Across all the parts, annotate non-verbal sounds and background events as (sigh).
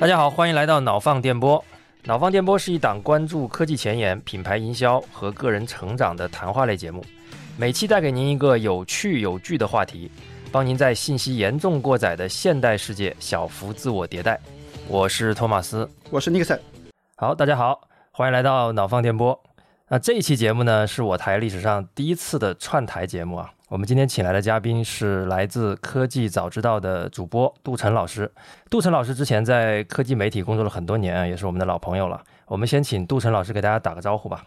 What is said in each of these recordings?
大家好，欢迎来到脑放电波。脑放电波是一档关注科技前沿、品牌营销和个人成长的谈话类节目，每期带给您一个有趣有据的话题，帮您在信息严重过载的现代世界小幅自我迭代。我是托马斯，我是尼克森。好，大家好，欢迎来到脑放电波。那这一期节目呢，是我台历史上第一次的串台节目啊。我们今天请来的嘉宾是来自科技早知道的主播杜晨老师。杜晨老师之前在科技媒体工作了很多年，也是我们的老朋友了。我们先请杜晨老师给大家打个招呼吧。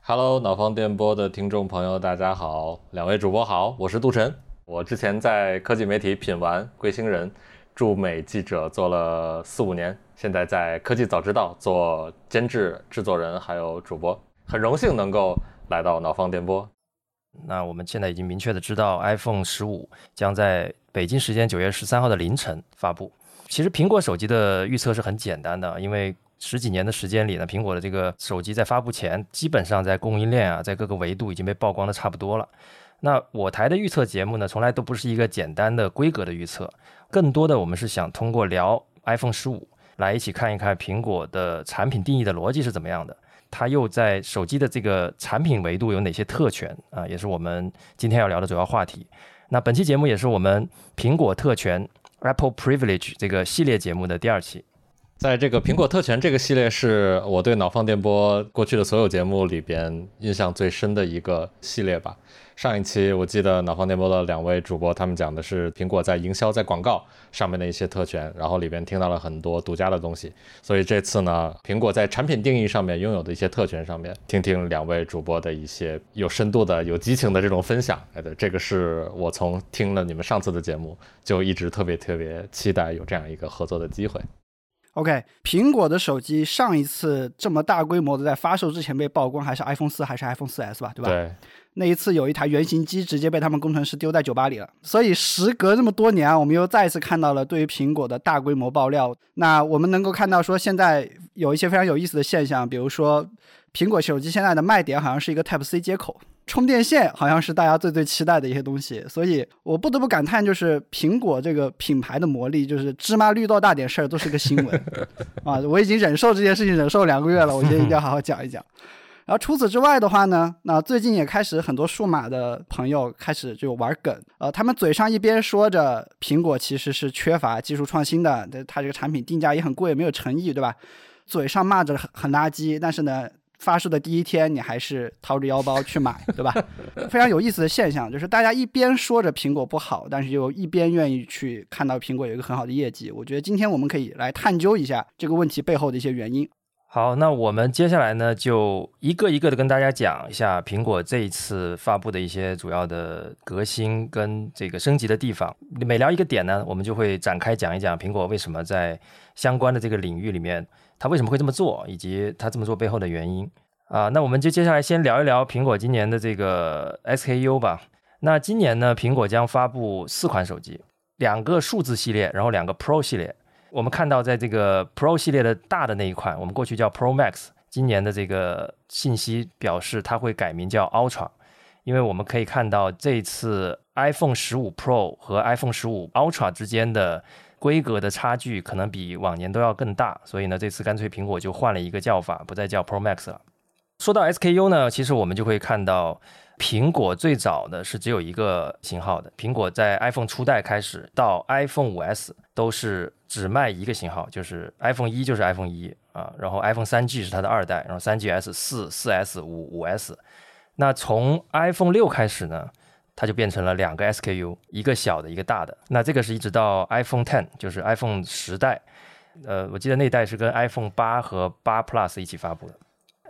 Hello，脑方电波的听众朋友，大家好，两位主播好，我是杜晨。我之前在科技媒体品玩、贵星人驻美记者做了四五年，现在在科技早知道做监制、制作人还有主播，很荣幸能够来到脑放电波。那我们现在已经明确的知道，iPhone 十五将在北京时间九月十三号的凌晨发布。其实苹果手机的预测是很简单的，因为十几年的时间里呢，苹果的这个手机在发布前，基本上在供应链啊，在各个维度已经被曝光的差不多了。那我台的预测节目呢，从来都不是一个简单的规格的预测，更多的我们是想通过聊 iPhone 十五来一起看一看苹果的产品定义的逻辑是怎么样的。它又在手机的这个产品维度有哪些特权啊？也是我们今天要聊的主要话题。那本期节目也是我们苹果特权 Apple Privilege 这个系列节目的第二期。在这个苹果特权这个系列，是我对脑放电波过去的所有节目里边印象最深的一个系列吧。上一期我记得脑放电波的两位主播，他们讲的是苹果在营销、在广告上面的一些特权，然后里边听到了很多独家的东西。所以这次呢，苹果在产品定义上面拥有的一些特权上面，听听两位主播的一些有深度的、有激情的这种分享。哎，对，这个是我从听了你们上次的节目，就一直特别特别期待有这样一个合作的机会。OK，苹果的手机上一次这么大规模的在发售之前被曝光，还是 iPhone 四还是 iPhone 四 S 吧，对吧？对。那一次有一台原型机直接被他们工程师丢在酒吧里了，所以时隔这么多年啊，我们又再一次看到了对于苹果的大规模爆料。那我们能够看到说，现在有一些非常有意思的现象，比如说苹果手机现在的卖点好像是一个 Type C 接口。充电线好像是大家最最期待的一些东西，所以我不得不感叹，就是苹果这个品牌的魔力，就是芝麻绿豆大点事儿都是个新闻 (laughs) 啊！我已经忍受这件事情忍受两个月了，我觉得一定要好好讲一讲。然后除此之外的话呢，那最近也开始很多数码的朋友开始就玩梗，呃，他们嘴上一边说着苹果其实是缺乏技术创新的，它这个产品定价也很贵，没有诚意，对吧？嘴上骂着很很垃圾，但是呢。发售的第一天，你还是掏着腰包去买，对吧？(laughs) 非常有意思的现象就是，大家一边说着苹果不好，但是又一边愿意去看到苹果有一个很好的业绩。我觉得今天我们可以来探究一下这个问题背后的一些原因。好，那我们接下来呢，就一个一个的跟大家讲一下苹果这一次发布的一些主要的革新跟这个升级的地方。每聊一个点呢，我们就会展开讲一讲苹果为什么在相关的这个领域里面。它为什么会这么做，以及它这么做背后的原因啊？那我们就接下来先聊一聊苹果今年的这个 SKU 吧。那今年呢，苹果将发布四款手机，两个数字系列，然后两个 Pro 系列。我们看到，在这个 Pro 系列的大的那一款，我们过去叫 Pro Max，今年的这个信息表示它会改名叫 Ultra，因为我们可以看到这次 iPhone 十五 Pro 和 iPhone 十五 Ultra 之间的。规格的差距可能比往年都要更大，所以呢，这次干脆苹果就换了一个叫法，不再叫 Pro Max 了。说到 SKU 呢，其实我们就会看到，苹果最早的是只有一个型号的。苹果在 iPhone 初代开始到 iPhone 五 S 都是只卖一个型号，就是 iPhone 一就是 iPhone 一啊，然后 iPhone 三 G 是它的二代，然后三 GS、四、四 S、五、五 S。那从 iPhone 六开始呢？它就变成了两个 SKU，一个小的，一个大的。那这个是一直到 iPhone Ten，就是 iPhone 十代。呃，我记得那代是跟 iPhone 八和八 Plus 一起发布的。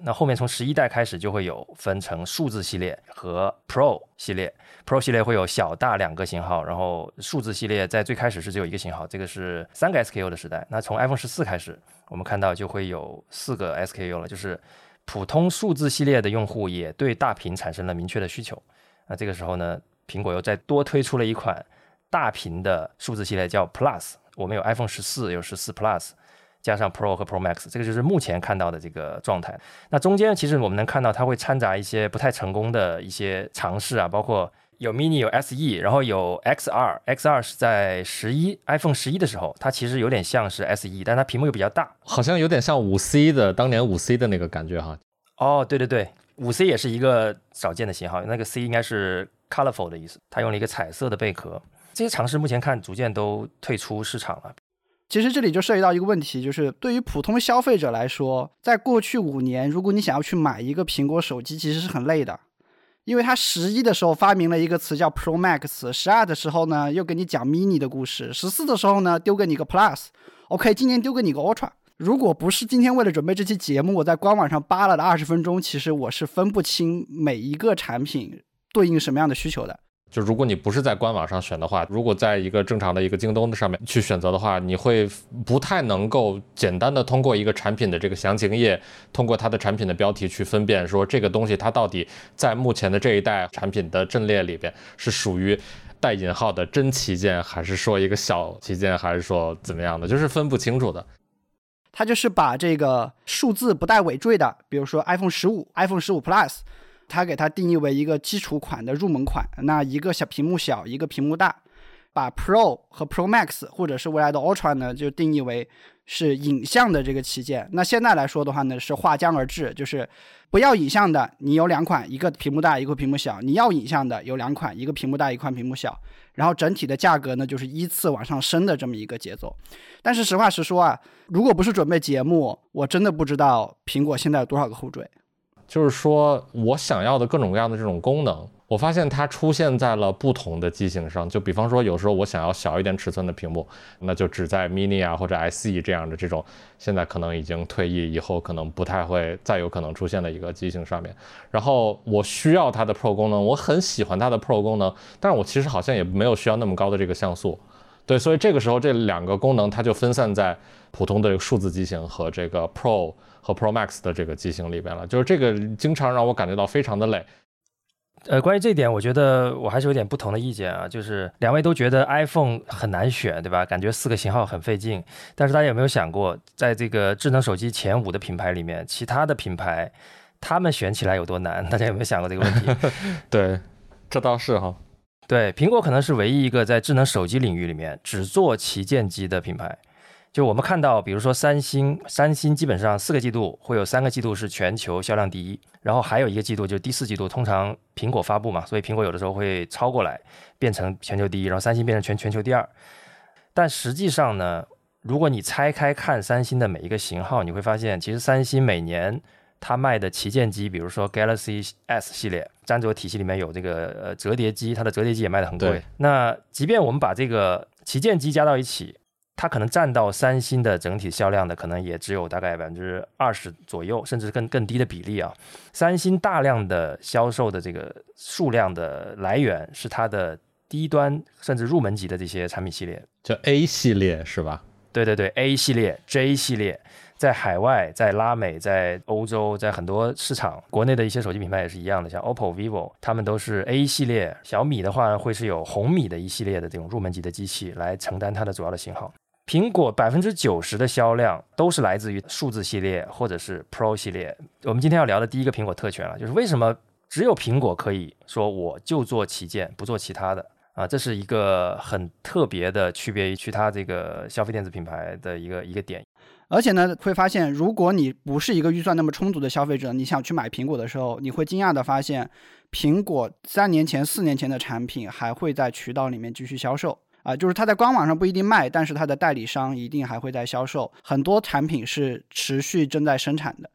那后面从十一代开始就会有分成数字系列和 Pro 系列。Pro 系列会有小大两个型号，然后数字系列在最开始是只有一个型号，这个是三个 SKU 的时代。那从 iPhone 十四开始，我们看到就会有四个 SKU 了，就是普通数字系列的用户也对大屏产生了明确的需求。那这个时候呢，苹果又再多推出了一款大屏的数字系列，叫 Plus。我们有 iPhone 十四，有十四 Plus，加上 Pro 和 Pro Max，这个就是目前看到的这个状态。那中间其实我们能看到，它会掺杂一些不太成功的一些尝试啊，包括有 mini 有 SE，然后有 X2，X2 是在十一 iPhone 十一的时候，它其实有点像是 SE，但它屏幕又比较大。好像有点像五 C 的当年五 C 的那个感觉哈。哦，对对对，五 C 也是一个少见的型号，那个 C 应该是 colorful 的意思，它用了一个彩色的贝壳。这些尝试目前看逐渐都退出市场了。其实这里就涉及到一个问题，就是对于普通消费者来说，在过去五年，如果你想要去买一个苹果手机，其实是很累的，因为它十一的时候发明了一个词叫 Pro Max，十二的时候呢又给你讲 Mini 的故事，十四的时候呢丢给你个 Plus，OK，今年丢给你个 Ultra。如果不是今天为了准备这期节目，我在官网上扒拉了的二十分钟，其实我是分不清每一个产品对应什么样的需求的。就如果你不是在官网上选的话，如果在一个正常的一个京东的上面去选择的话，你会不太能够简单的通过一个产品的这个详情页，通过它的产品的标题去分辨说这个东西它到底在目前的这一代产品的阵列里边是属于带引号的真旗舰，还是说一个小旗舰，还是说怎么样的，就是分不清楚的。它就是把这个数字不带尾缀的，比如说 iPhone 十五、iPhone 十五 Plus。它给它定义为一个基础款的入门款，那一个小屏幕小，一个屏幕大，把 Pro 和 Pro Max 或者是未来的 Ultra 呢，就定义为是影像的这个旗舰。那现在来说的话呢，是划江而治，就是不要影像的，你有两款，一个屏幕大，一个屏幕小；你要影像的，有两款，一个屏幕大，一款屏幕小。然后整体的价格呢，就是依次往上升的这么一个节奏。但是实话实说啊，如果不是准备节目，我真的不知道苹果现在有多少个后缀。就是说我想要的各种各样的这种功能，我发现它出现在了不同的机型上。就比方说，有时候我想要小一点尺寸的屏幕，那就只在 mini 啊或者 SE 这样的这种现在可能已经退役以后可能不太会再有可能出现的一个机型上面。然后我需要它的 Pro 功能，我很喜欢它的 Pro 功能，但是我其实好像也没有需要那么高的这个像素。对，所以这个时候这两个功能它就分散在普通的数字机型和这个 Pro。和 Pro Max 的这个机型里边了，就是这个经常让我感觉到非常的累。呃，关于这点，我觉得我还是有点不同的意见啊。就是两位都觉得 iPhone 很难选，对吧？感觉四个型号很费劲。但是大家有没有想过，在这个智能手机前五的品牌里面，其他的品牌他们选起来有多难？大家有没有想过这个问题？(laughs) 对，这倒是哈。对，苹果可能是唯一一个在智能手机领域里面只做旗舰机的品牌。就我们看到，比如说三星，三星基本上四个季度会有三个季度是全球销量第一，然后还有一个季度就是第四季度，通常苹果发布嘛，所以苹果有的时候会超过来变成全球第一，然后三星变成全全球第二。但实际上呢，如果你拆开看三星的每一个型号，你会发现，其实三星每年它卖的旗舰机，比如说 Galaxy S 系列，安卓体系里面有这个呃折叠机，它的折叠机也卖的很贵。那即便我们把这个旗舰机加到一起，它可能占到三星的整体销量的，可能也只有大概百分之二十左右，甚至更更低的比例啊。三星大量的销售的这个数量的来源是它的低端甚至入门级的这些产品系列，叫 A 系列是吧？对对对，A 系列、J 系列，在海外、在拉美、在欧洲、在很多市场，国内的一些手机品牌也是一样的，像 OPPO、vivo，他们都是 A 系列。小米的话会是有红米的一系列的这种入门级的机器来承担它的主要的型号。苹果百分之九十的销量都是来自于数字系列或者是 Pro 系列。我们今天要聊的第一个苹果特权啊，就是为什么只有苹果可以说我就做旗舰，不做其他的啊？这是一个很特别的区别于其他这个消费电子品牌的一个一个点。而且呢，会发现如果你不是一个预算那么充足的消费者，你想去买苹果的时候，你会惊讶的发现，苹果三年前、四年前的产品还会在渠道里面继续销售。啊，就是它在官网上不一定卖，但是它的代理商一定还会在销售，很多产品是持续正在生产的。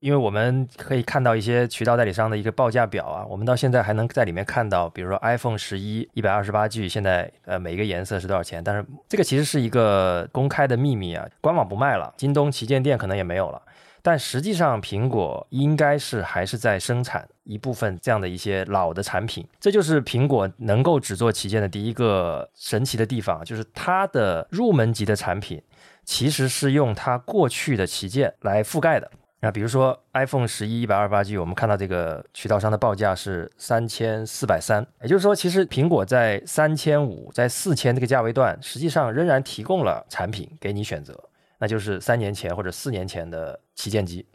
因为我们可以看到一些渠道代理商的一个报价表啊，我们到现在还能在里面看到，比如说 iPhone 十一一百二十八 G，现在呃每一个颜色是多少钱？但是这个其实是一个公开的秘密啊，官网不卖了，京东旗舰店可能也没有了。但实际上，苹果应该是还是在生产一部分这样的一些老的产品，这就是苹果能够只做旗舰的第一个神奇的地方，就是它的入门级的产品其实是用它过去的旗舰来覆盖的。那比如说 iPhone 十一一百二十八 G，我们看到这个渠道商的报价是三千四百三，也就是说，其实苹果在三千五、在四千这个价位段，实际上仍然提供了产品给你选择。那就是三年前或者四年前的旗舰机。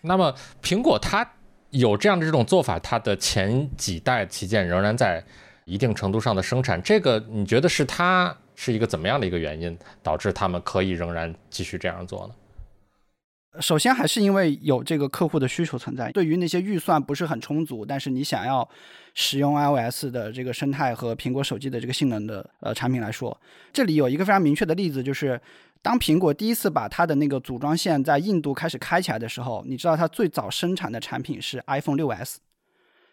那么苹果它有这样的这种做法，它的前几代旗舰仍然在一定程度上的生产。这个你觉得是它是一个怎么样的一个原因，导致他们可以仍然继续这样做呢？首先还是因为有这个客户的需求存在。对于那些预算不是很充足，但是你想要使用 iOS 的这个生态和苹果手机的这个性能的呃产品来说，这里有一个非常明确的例子，就是当苹果第一次把它的那个组装线在印度开始开起来的时候，你知道它最早生产的产品是 iPhone 6s。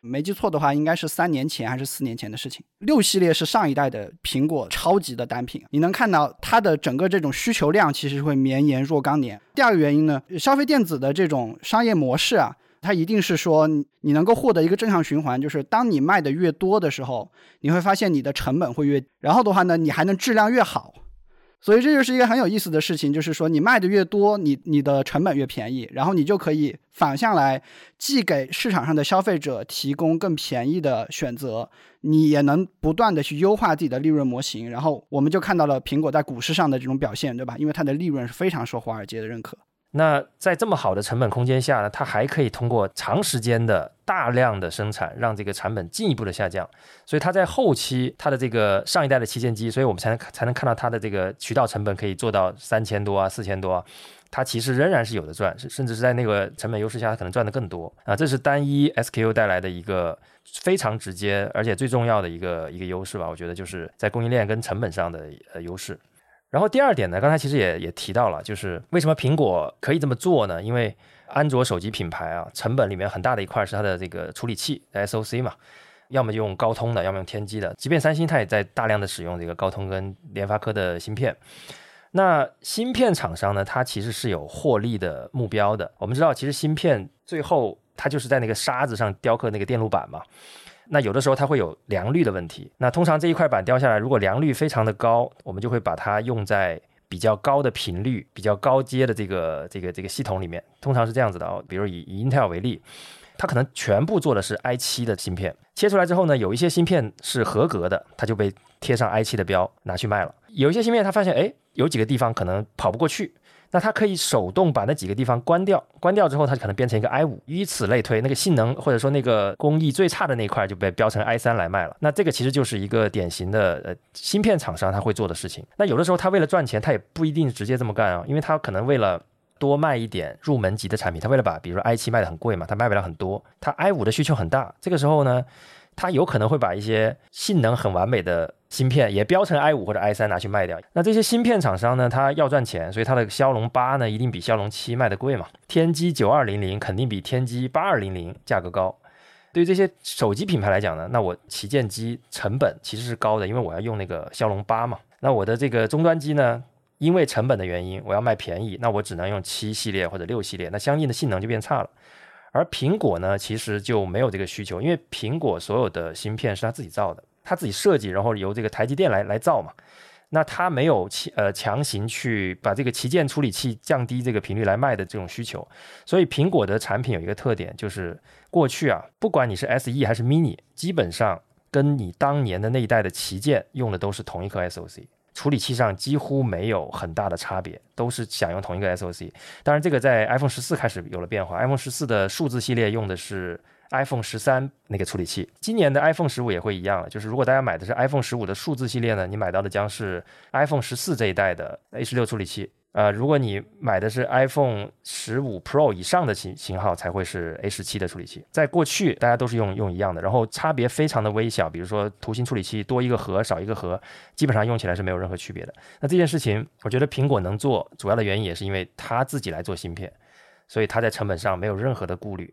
没记错的话，应该是三年前还是四年前的事情。六系列是上一代的苹果超级的单品，你能看到它的整个这种需求量其实会绵延若干年。第二个原因呢，消费电子的这种商业模式啊，它一定是说你能够获得一个正向循环，就是当你卖的越多的时候，你会发现你的成本会越，然后的话呢，你还能质量越好。所以这就是一个很有意思的事情，就是说你卖的越多，你你的成本越便宜，然后你就可以反向来，既给市场上的消费者提供更便宜的选择，你也能不断的去优化自己的利润模型。然后我们就看到了苹果在股市上的这种表现，对吧？因为它的利润是非常受华尔街的认可。那在这么好的成本空间下呢，它还可以通过长时间的大量的生产，让这个成本进一步的下降。所以它在后期，它的这个上一代的旗舰机，所以我们才能才能看到它的这个渠道成本可以做到三千多啊、四千多啊，它其实仍然是有的赚，甚至是在那个成本优势下，它可能赚的更多啊。这是单一 SKU 带来的一个非常直接而且最重要的一个一个优势吧？我觉得就是在供应链跟成本上的呃优势。然后第二点呢，刚才其实也也提到了，就是为什么苹果可以这么做呢？因为安卓手机品牌啊，成本里面很大的一块是它的这个处理器 SOC 嘛，要么就用高通的，要么用天玑的。即便三星它也在大量的使用这个高通跟联发科的芯片。那芯片厂商呢，它其实是有获利的目标的。我们知道，其实芯片最后它就是在那个沙子上雕刻那个电路板嘛。那有的时候它会有良率的问题。那通常这一块板掉下来，如果良率非常的高，我们就会把它用在比较高的频率、比较高阶的这个这个这个系统里面。通常是这样子的哦，比如以以 Intel 为例，它可能全部做的是 i7 的芯片，切出来之后呢，有一些芯片是合格的，它就被贴上 i7 的标拿去卖了。有一些芯片它发现，哎，有几个地方可能跑不过去。那它可以手动把那几个地方关掉，关掉之后，它可能变成一个 i 五，以此类推，那个性能或者说那个工艺最差的那一块就被标成 i 三来卖了。那这个其实就是一个典型的呃芯片厂商他会做的事情。那有的时候他为了赚钱，他也不一定直接这么干啊，因为他可能为了多卖一点入门级的产品，他为了把比如说 i 七卖的很贵嘛，他卖不了很多，他 i 五的需求很大，这个时候呢。他有可能会把一些性能很完美的芯片也标成 i 五或者 i 三拿去卖掉。那这些芯片厂商呢，他要赚钱，所以它的骁龙八呢一定比骁龙七卖的贵嘛。天玑九二零零肯定比天玑八二零零价格高。对于这些手机品牌来讲呢，那我旗舰机成本其实是高的，因为我要用那个骁龙八嘛。那我的这个终端机呢，因为成本的原因，我要卖便宜，那我只能用七系列或者六系列，那相应的性能就变差了。而苹果呢，其实就没有这个需求，因为苹果所有的芯片是他自己造的，他自己设计，然后由这个台积电来来造嘛。那他没有强呃强行去把这个旗舰处理器降低这个频率来卖的这种需求。所以苹果的产品有一个特点，就是过去啊，不管你是 SE 还是 Mini，基本上跟你当年的那一代的旗舰用的都是同一颗 SOC。处理器上几乎没有很大的差别，都是想用同一个 SOC。当然，这个在 iPhone 十四开始有了变化。iPhone 十四的数字系列用的是 iPhone 十三那个处理器，今年的 iPhone 十五也会一样。就是如果大家买的是 iPhone 十五的数字系列呢，你买到的将是 iPhone 十四这一代的 A 十六处理器。呃，如果你买的是 iPhone 十五 Pro 以上的型型号，才会是 A 十七的处理器。在过去，大家都是用用一样的，然后差别非常的微小，比如说图形处理器多一个核少一个核，基本上用起来是没有任何区别的。那这件事情，我觉得苹果能做，主要的原因也是因为它自己来做芯片，所以它在成本上没有任何的顾虑。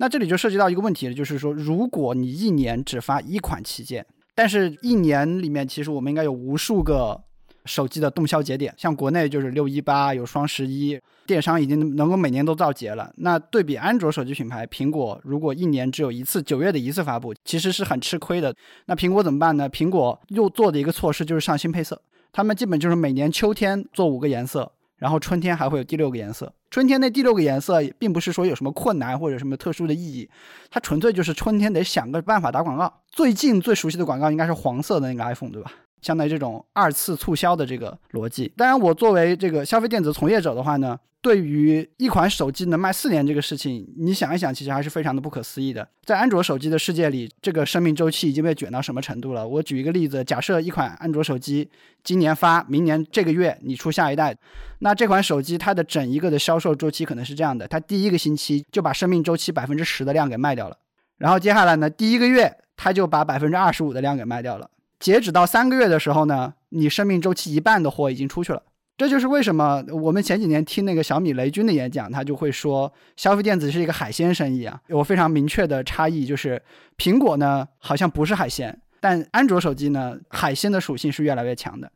那这里就涉及到一个问题了，就是说，如果你一年只发一款旗舰，但是一年里面其实我们应该有无数个。手机的动销节点，像国内就是六一八，有双十一，电商已经能够每年都造节了。那对比安卓手机品牌，苹果如果一年只有一次九月的一次发布，其实是很吃亏的。那苹果怎么办呢？苹果又做的一个措施就是上新配色，他们基本就是每年秋天做五个颜色，然后春天还会有第六个颜色。春天那第六个颜色并不是说有什么困难或者什么特殊的意义，它纯粹就是春天得想个办法打广告。最近最熟悉的广告应该是黄色的那个 iPhone，对吧？相当于这种二次促销的这个逻辑。当然，我作为这个消费电子从业者的话呢，对于一款手机能卖四年这个事情，你想一想，其实还是非常的不可思议的。在安卓手机的世界里，这个生命周期已经被卷到什么程度了？我举一个例子，假设一款安卓手机今年发，明年这个月你出下一代，那这款手机它的整一个的销售周期可能是这样的：它第一个星期就把生命周期百分之十的量给卖掉了，然后接下来呢，第一个月它就把百分之二十五的量给卖掉了。截止到三个月的时候呢，你生命周期一半的货已经出去了。这就是为什么我们前几年听那个小米雷军的演讲，他就会说消费电子是一个海鲜生意啊。有非常明确的差异，就是苹果呢好像不是海鲜，但安卓手机呢海鲜的属性是越来越强的。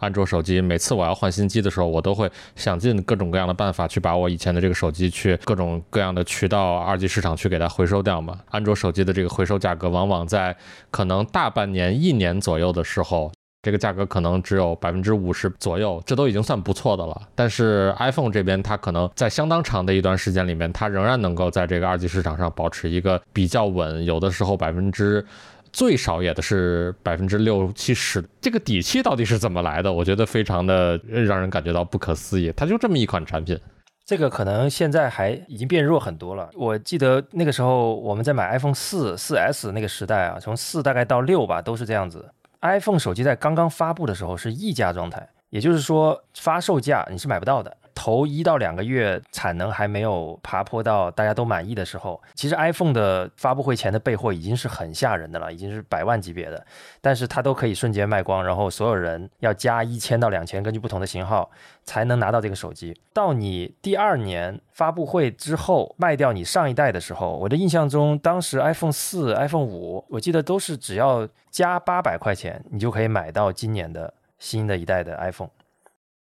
安卓手机每次我要换新机的时候，我都会想尽各种各样的办法去把我以前的这个手机去各种各样的渠道二级市场去给它回收掉嘛。安卓手机的这个回收价格往往在可能大半年、一年左右的时候。这个价格可能只有百分之五十左右，这都已经算不错的了。但是 iPhone 这边，它可能在相当长的一段时间里面，它仍然能够在这个二级市场上保持一个比较稳，有的时候百分之最少也的是百分之六七十。这个底气到底是怎么来的？我觉得非常的让人感觉到不可思议。它就这么一款产品，这个可能现在还已经变弱很多了。我记得那个时候我们在买 iPhone 四、四 S 那个时代啊，从四大概到六吧，都是这样子。iPhone 手机在刚刚发布的时候是溢价状态，也就是说发售价你是买不到的。头一到两个月产能还没有爬坡到大家都满意的时候，其实 iPhone 的发布会前的备货已经是很吓人的了，已经是百万级别的，但是它都可以瞬间卖光，然后所有人要加一千到两千，根据不同的型号才能拿到这个手机。到你第二年发布会之后卖掉你上一代的时候，我的印象中当时 iPhone 四、iPhone 五，我记得都是只要加八百块钱，你就可以买到今年的新的一代的 iPhone。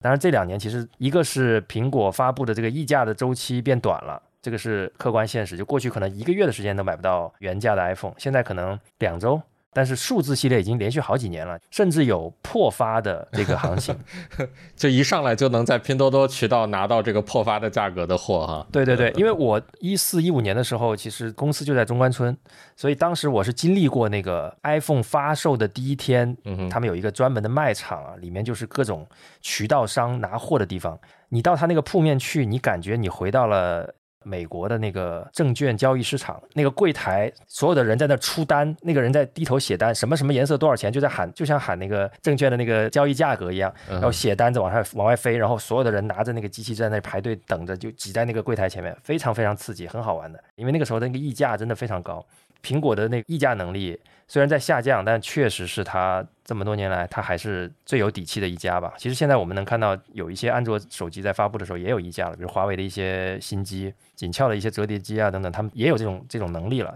当然，这两年其实一个是苹果发布的这个溢价的周期变短了，这个是客观现实。就过去可能一个月的时间都买不到原价的 iPhone，现在可能两周。但是数字系列已经连续好几年了，甚至有破发的这个行情，(laughs) 就一上来就能在拼多多渠道拿到这个破发的价格的货哈。对对对，因为我一四一五年的时候，其实公司就在中关村，所以当时我是经历过那个 iPhone 发售的第一天，他们有一个专门的卖场啊，里面就是各种渠道商拿货的地方。你到他那个铺面去，你感觉你回到了。美国的那个证券交易市场，那个柜台，所有的人在那出单，那个人在低头写单，什么什么颜色多少钱，就在喊，就像喊那个证券的那个交易价格一样，然后写单子往上往外飞，然后所有的人拿着那个机器在那排队等着，就挤在那个柜台前面，非常非常刺激，很好玩的，因为那个时候的那个溢价真的非常高。苹果的那个溢价能力虽然在下降，但确实是它这么多年来它还是最有底气的一家吧。其实现在我们能看到有一些安卓手机在发布的时候也有溢价了，比如华为的一些新机、紧俏的一些折叠机啊等等，他们也有这种这种能力了。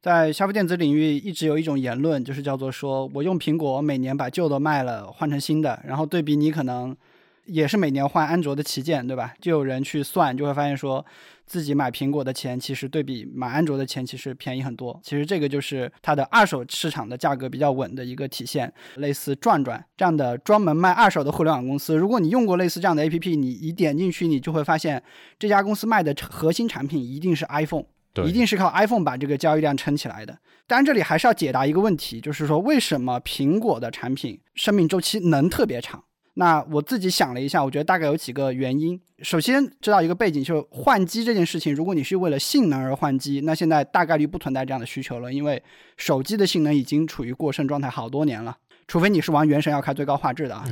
在消费电子领域，一直有一种言论，就是叫做说我用苹果每年把旧的卖了换成新的，然后对比你可能也是每年换安卓的旗舰，对吧？就有人去算，就会发现说。自己买苹果的钱，其实对比买安卓的钱，其实便宜很多。其实这个就是它的二手市场的价格比较稳的一个体现。类似转转这样的专门卖二手的互联网公司，如果你用过类似这样的 APP，你一点进去，你就会发现这家公司卖的核心产品一定是 iPhone，一定是靠 iPhone 把这个交易量撑起来的。当然，这里还是要解答一个问题，就是说为什么苹果的产品生命周期能特别长？那我自己想了一下，我觉得大概有几个原因。首先知道一个背景，就是换机这件事情，如果你是为了性能而换机，那现在大概率不存在这样的需求了，因为手机的性能已经处于过剩状态好多年了。除非你是玩原神要开最高画质的啊，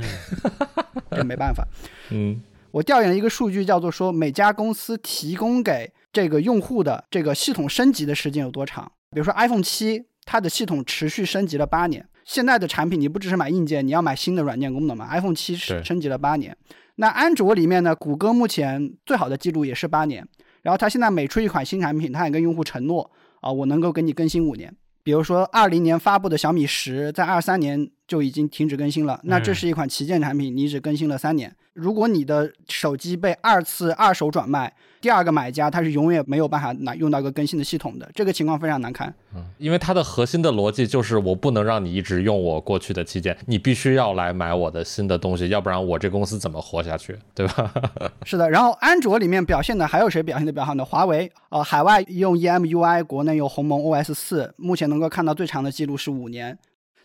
(laughs) 这没办法。(laughs) 嗯，我调研了一个数据，叫做说每家公司提供给这个用户的这个系统升级的时间有多长。比如说 iPhone 七，它的系统持续升级了八年。现在的产品你不只是买硬件，你要买新的软件功能嘛？iPhone 七升级了八年，那安卓里面呢？谷歌目前最好的记录也是八年，然后它现在每出一款新产品，它也跟用户承诺啊，我能够给你更新五年。比如说二零年发布的小米十，在二三年就已经停止更新了，那这是一款旗舰产品，你只更新了三年。如果你的手机被二次二手转卖，第二个买家他是永远没有办法拿用到一个更新的系统的，这个情况非常难看。嗯，因为它的核心的逻辑就是我不能让你一直用我过去的旗舰，你必须要来买我的新的东西，要不然我这公司怎么活下去，对吧？(laughs) (laughs) 是的。然后安卓里面表现的还有谁表现的比较好呢？华为，呃，海外用 EMUI，国内用鸿蒙 OS 四，目前能够看到最长的记录是五年。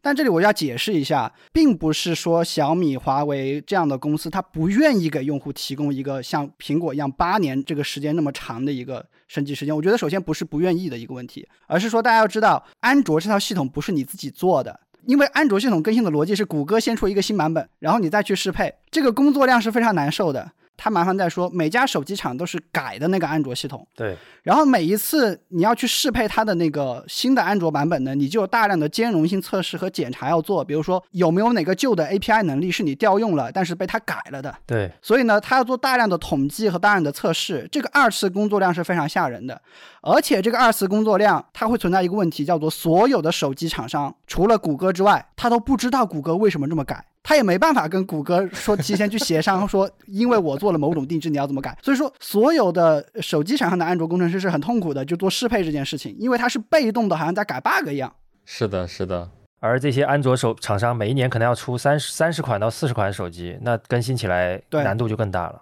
但这里我要解释一下，并不是说小米、华为这样的公司它不愿意给用户提供一个像苹果一样八年这个时间那么长的一个升级时间。我觉得首先不是不愿意的一个问题，而是说大家要知道，安卓这套系统不是你自己做的。因为安卓系统更新的逻辑是谷歌先出一个新版本，然后你再去适配，这个工作量是非常难受的。它麻烦在说，每家手机厂都是改的那个安卓系统，对。然后每一次你要去适配它的那个新的安卓版本呢，你就有大量的兼容性测试和检查要做。比如说有没有哪个旧的 API 能力是你调用了，但是被它改了的。对。所以呢，它要做大量的统计和大量的测试，这个二次工作量是非常吓人的。而且这个二次工作量，它会存在一个问题，叫做所有的手机厂商除了谷歌之外，它都不知道谷歌为什么这么改。他也没办法跟谷歌说提前去协商，说因为我做了某种定制，你要怎么改？所以说，所有的手机厂商的安卓工程师是很痛苦的，就做适配这件事情，因为它是被动的，好像在改 bug 一样。是的，是的。而这些安卓手厂商每一年可能要出三十三十款到四十款手机，那更新起来难度就更大了。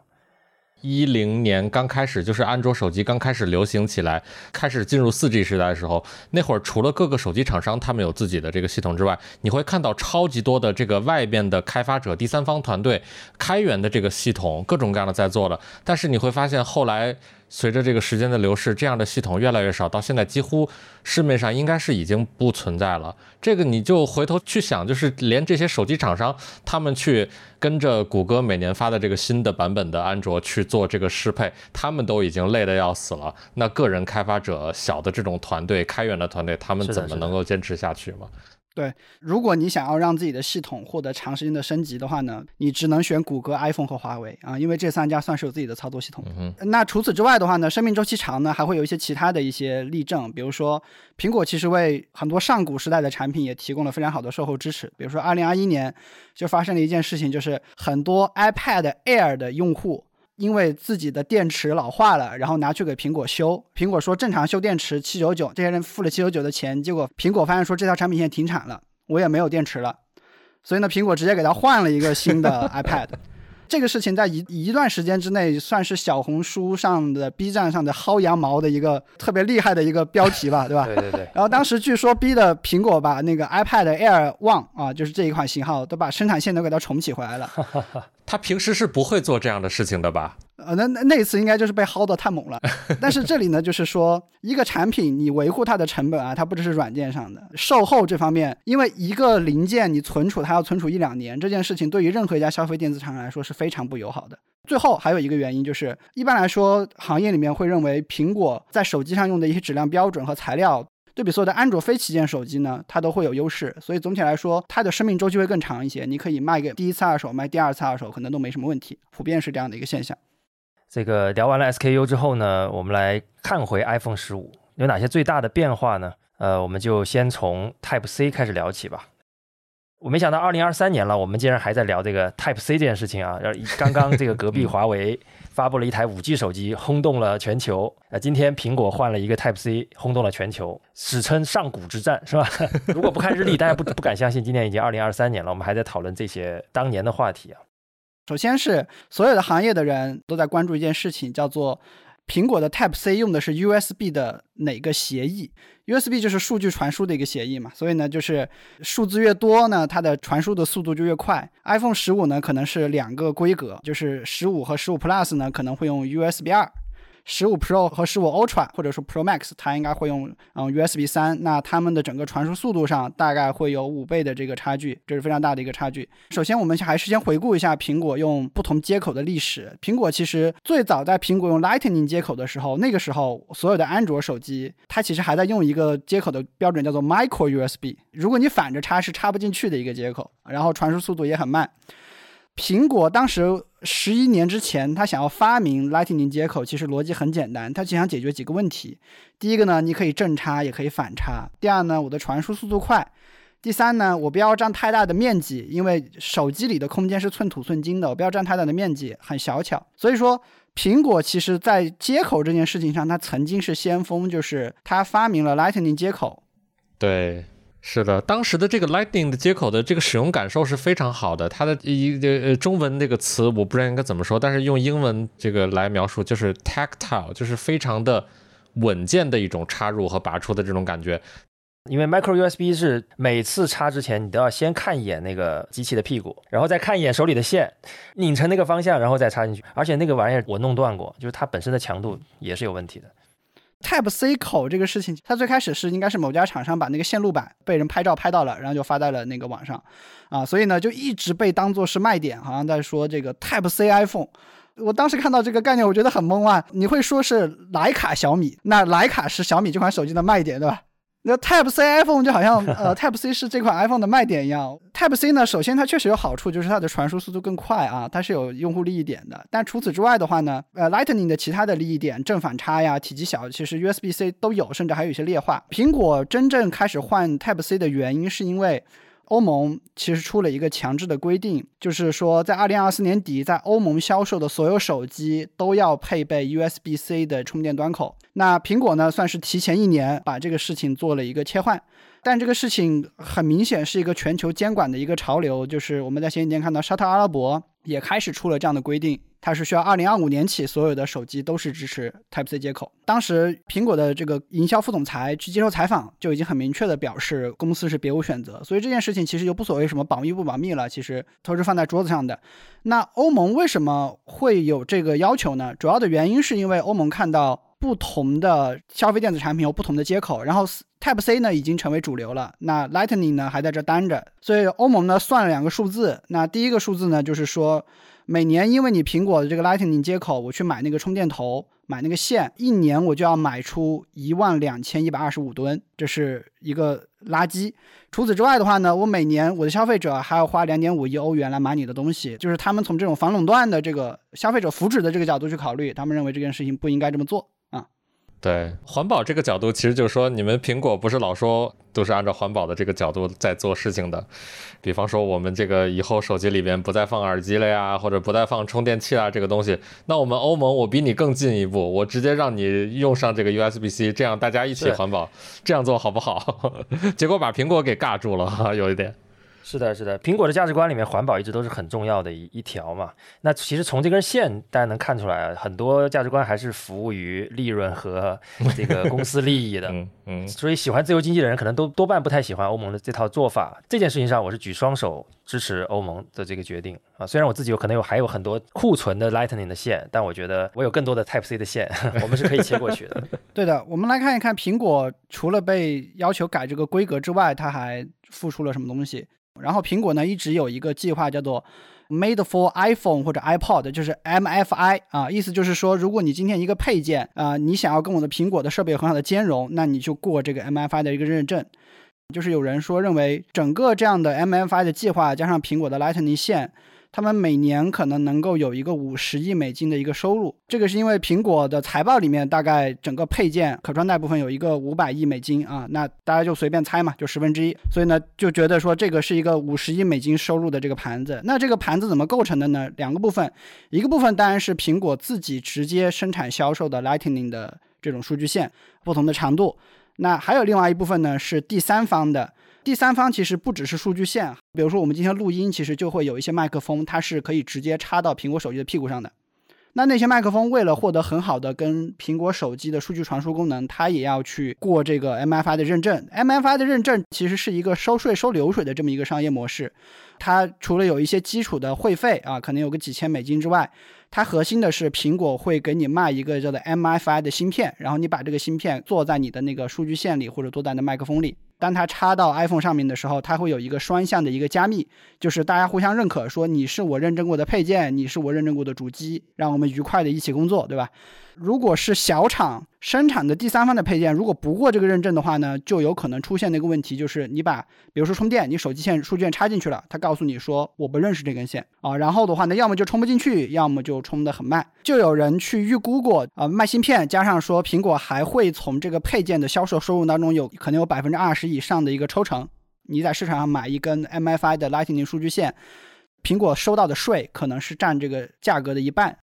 一零年刚开始，就是安卓手机刚开始流行起来，开始进入四 G 时代的时候，那会儿除了各个手机厂商他们有自己的这个系统之外，你会看到超级多的这个外边的开发者、第三方团队开源的这个系统，各种各样的在做了。但是你会发现后来。随着这个时间的流逝，这样的系统越来越少，到现在几乎市面上应该是已经不存在了。这个你就回头去想，就是连这些手机厂商，他们去跟着谷歌每年发的这个新的版本的安卓去做这个适配，他们都已经累得要死了。那个人开发者小的这种团队、开源的团队，他们怎么能够坚持下去吗？对，如果你想要让自己的系统获得长时间的升级的话呢，你只能选谷歌、iPhone 和华为啊，因为这三家算是有自己的操作系统。那除此之外的话呢，生命周期长呢，还会有一些其他的一些例证，比如说苹果其实为很多上古时代的产品也提供了非常好的售后支持。比如说，二零二一年就发生了一件事情，就是很多 iPad Air 的用户。因为自己的电池老化了，然后拿去给苹果修，苹果说正常修电池七九九，这些人付了七九九的钱，结果苹果发现说这条产品线停产了，我也没有电池了，所以呢，苹果直接给他换了一个新的 (laughs) iPad。这个事情在一一段时间之内，算是小红书上的、B 站上的薅羊毛的一个特别厉害的一个标题吧，(laughs) 对吧？对对对。然后当时据说逼的苹果把那个 iPad Air One 啊，就是这一款型号，都把生产线都给它重启回来了。(laughs) 他平时是不会做这样的事情的吧？呃，那那那次应该就是被薅的太猛了。(laughs) 但是这里呢，就是说一个产品你维护它的成本啊，它不只是软件上的，售后这方面，因为一个零件你存储它要存储一两年，这件事情对于任何一家消费电子厂商来说是非常不友好的。最后还有一个原因就是，一般来说行业里面会认为苹果在手机上用的一些质量标准和材料。对比所有的安卓非旗舰手机呢，它都会有优势，所以总体来说，它的生命周期会更长一些。你可以卖给第一次二手，卖第二次二手，可能都没什么问题，普遍是这样的一个现象。这个聊完了 SKU 之后呢，我们来看回 iPhone 十五有哪些最大的变化呢？呃，我们就先从 Type C 开始聊起吧。我没想到二零二三年了，我们竟然还在聊这个 Type C 这件事情啊！刚刚这个隔壁华为发布了一台五 G 手机，轰动了全球。呃，今天苹果换了一个 Type C，轰动了全球，史称上古之战，是吧？(laughs) 如果不看日历，大家不不敢相信，今年已经二零二三年了，我们还在讨论这些当年的话题啊。首先是所有的行业的人都在关注一件事情，叫做。苹果的 Type C 用的是 USB 的哪个协议？USB 就是数据传输的一个协议嘛，所以呢，就是数字越多呢，它的传输的速度就越快。iPhone 十五呢，可能是两个规格，就是十五和十五 Plus 呢，可能会用 USB 二。十五 Pro 和十五 Ultra 或者说 Pro Max，它应该会用嗯 USB 三，那它们的整个传输速度上大概会有五倍的这个差距，这是非常大的一个差距。首先，我们还是先回顾一下苹果用不同接口的历史。苹果其实最早在苹果用 Lightning 接口的时候，那个时候所有的安卓手机它其实还在用一个接口的标准叫做 Micro USB，如果你反着插是插不进去的一个接口，然后传输速度也很慢。苹果当时十一年之前，他想要发明 Lightning 接口，其实逻辑很简单，他只想解决几个问题。第一个呢，你可以正插，也可以反插；第二呢，我的传输速度快；第三呢，我不要占太大的面积，因为手机里的空间是寸土寸金的，我不要占太大的面积，很小巧。所以说，苹果其实在接口这件事情上，它曾经是先锋，就是它发明了 Lightning 接口。对。是的，当时的这个 Lightning 的接口的这个使用感受是非常好的。它的一呃中文那个词我不知道应该怎么说，但是用英文这个来描述就是 tactile，就是非常的稳健的一种插入和拔出的这种感觉。因为 Micro USB 是每次插之前，你都要先看一眼那个机器的屁股，然后再看一眼手里的线，拧成那个方向，然后再插进去。而且那个玩意儿我弄断过，就是它本身的强度也是有问题的。Type C 口这个事情，它最开始是应该是某家厂商把那个线路板被人拍照拍到了，然后就发在了那个网上，啊，所以呢就一直被当做是卖点，好像在说这个 Type C iPhone。我当时看到这个概念，我觉得很懵啊！你会说是徕卡小米，那徕卡是小米这款手机的卖点，对吧？那 Type C iPhone 就好像呃 (laughs) Type C 是这款 iPhone 的卖点一样。Type C 呢，首先它确实有好处，就是它的传输速度更快啊，它是有用户利益点的。但除此之外的话呢，呃 Lightning 的其他的利益点，正反差呀、体积小，其实 USB C 都有，甚至还有一些劣化。苹果真正开始换 Type C 的原因，是因为。欧盟其实出了一个强制的规定，就是说在二零二四年底，在欧盟销售的所有手机都要配备 USB-C 的充电端口。那苹果呢，算是提前一年把这个事情做了一个切换，但这个事情很明显是一个全球监管的一个潮流，就是我们在前几天看到沙特阿拉伯也开始出了这样的规定。它是需要二零二五年起，所有的手机都是支持 Type C 接口。当时苹果的这个营销副总裁去接受采访，就已经很明确的表示，公司是别无选择。所以这件事情其实就不所谓什么保密不保密了，其实都是放在桌子上的。那欧盟为什么会有这个要求呢？主要的原因是因为欧盟看到不同的消费电子产品有不同的接口，然后 Type C 呢已经成为主流了，那 Lightning 呢还在这单着，所以欧盟呢算了两个数字。那第一个数字呢就是说。每年因为你苹果的这个 Lightning 接口，我去买那个充电头，买那个线，一年我就要买出一万两千一百二十五吨，这是一个垃圾。除此之外的话呢，我每年我的消费者还要花两点五亿欧元来买你的东西，就是他们从这种反垄断的这个消费者福祉的这个角度去考虑，他们认为这件事情不应该这么做。对环保这个角度，其实就是说，你们苹果不是老说都是按照环保的这个角度在做事情的，比方说我们这个以后手机里边不再放耳机了呀，或者不再放充电器啊，这个东西，那我们欧盟我比你更进一步，我直接让你用上这个 USB-C，这样大家一起环保，这样做好不好？(laughs) 结果把苹果给尬住了哈，(laughs) 有一点。是的，是的，苹果的价值观里面，环保一直都是很重要的一一条嘛。那其实从这根线，大家能看出来，很多价值观还是服务于利润和这个公司利益的。(laughs) 嗯嗯。所以喜欢自由经济的人，可能都多半不太喜欢欧盟的这套做法。这件事情上，我是举双手支持欧盟的这个决定啊。虽然我自己有可能有还有很多库存的 Lightning 的线，但我觉得我有更多的 Type C 的线，(laughs) 我们是可以切过去的。(laughs) 对的，我们来看一看苹果除了被要求改这个规格之外，它还付出了什么东西。然后苹果呢一直有一个计划叫做 Made for iPhone 或者 iPod，就是 MFI 啊，意思就是说，如果你今天一个配件啊，你想要跟我的苹果的设备有很好的兼容，那你就过这个 MFI 的一个认证。就是有人说认为整个这样的 MFI 的计划加上苹果的 Lightning 线。他们每年可能能够有一个五十亿美金的一个收入，这个是因为苹果的财报里面大概整个配件可穿戴部分有一个五百亿美金啊，那大家就随便猜嘛，就十分之一，所以呢就觉得说这个是一个五十亿美金收入的这个盘子。那这个盘子怎么构成的呢？两个部分，一个部分当然是苹果自己直接生产销售的 Lightning 的这种数据线，不同的长度，那还有另外一部分呢是第三方的。第三方其实不只是数据线，比如说我们今天录音，其实就会有一些麦克风，它是可以直接插到苹果手机的屁股上的。那那些麦克风为了获得很好的跟苹果手机的数据传输功能，它也要去过这个 MFI 的认证。MFI 的认证其实是一个收税收流水的这么一个商业模式，它除了有一些基础的会费啊，可能有个几千美金之外，它核心的是苹果会给你卖一个叫做 MFI 的芯片，然后你把这个芯片做在你的那个数据线里或者做在你的麦克风里。当它插到 iPhone 上面的时候，它会有一个双向的一个加密，就是大家互相认可，说你是我认证过的配件，你是我认证过的主机，让我们愉快的一起工作，对吧？如果是小厂生产的第三方的配件，如果不过这个认证的话呢，就有可能出现那个问题，就是你把，比如说充电，你手机线数据线插进去了，它告诉你说我不认识这根线啊，然后的话呢，要么就充不进去，要么就充得很慢。就有人去预估过啊，卖芯片加上说苹果还会从这个配件的销售收入当中有可能有百分之二十以上的一个抽成。你在市场上买一根 MFI 的 Lightning 数据线，苹果收到的税可能是占这个价格的一半。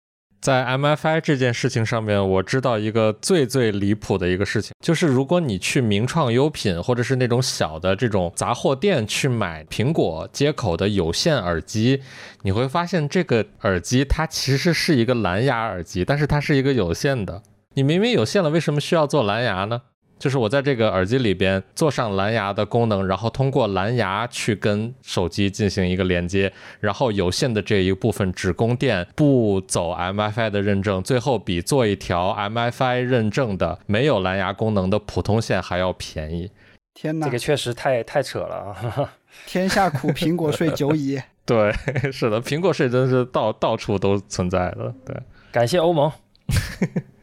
在 MFI 这件事情上面，我知道一个最最离谱的一个事情，就是如果你去名创优品或者是那种小的这种杂货店去买苹果接口的有线耳机，你会发现这个耳机它其实是一个蓝牙耳机，但是它是一个有线的。你明明有线了，为什么需要做蓝牙呢？就是我在这个耳机里边做上蓝牙的功能，然后通过蓝牙去跟手机进行一个连接，然后有线的这一部分只供电，不走 MFI 的认证，最后比做一条 MFI 认证的没有蓝牙功能的普通线还要便宜。天哪，这个确实太太扯了啊！天下苦，苹果税久矣。(laughs) 对，是的，苹果税真是到到处都存在的。对，感谢欧盟。(laughs)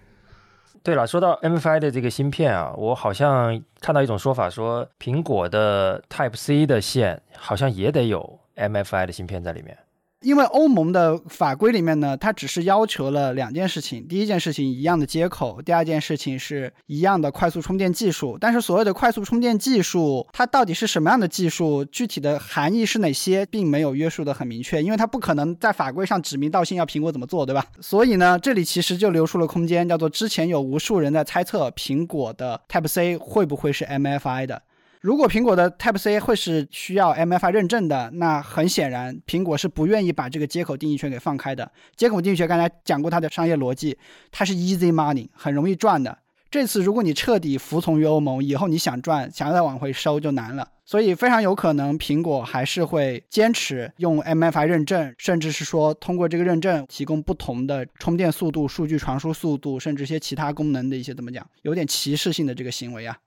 对了，说到 MFI 的这个芯片啊，我好像看到一种说法，说苹果的 Type C 的线好像也得有 MFI 的芯片在里面。因为欧盟的法规里面呢，它只是要求了两件事情。第一件事情一样的接口，第二件事情是一样的快速充电技术。但是所谓的快速充电技术，它到底是什么样的技术，具体的含义是哪些，并没有约束的很明确。因为它不可能在法规上指名道姓要苹果怎么做，对吧？所以呢，这里其实就留出了空间，叫做之前有无数人在猜测苹果的 Type C 会不会是 MFI 的。如果苹果的 Type C 会是需要 MFI 认证的，那很显然，苹果是不愿意把这个接口定义权给放开的。接口定义权刚才讲过它的商业逻辑，它是 easy money，很容易赚的。这次如果你彻底服从于欧盟，以后你想赚，想要再往回收就难了。所以非常有可能，苹果还是会坚持用 MFI 认证，甚至是说通过这个认证提供不同的充电速度、数据传输速度，甚至一些其他功能的一些怎么讲，有点歧视性的这个行为啊。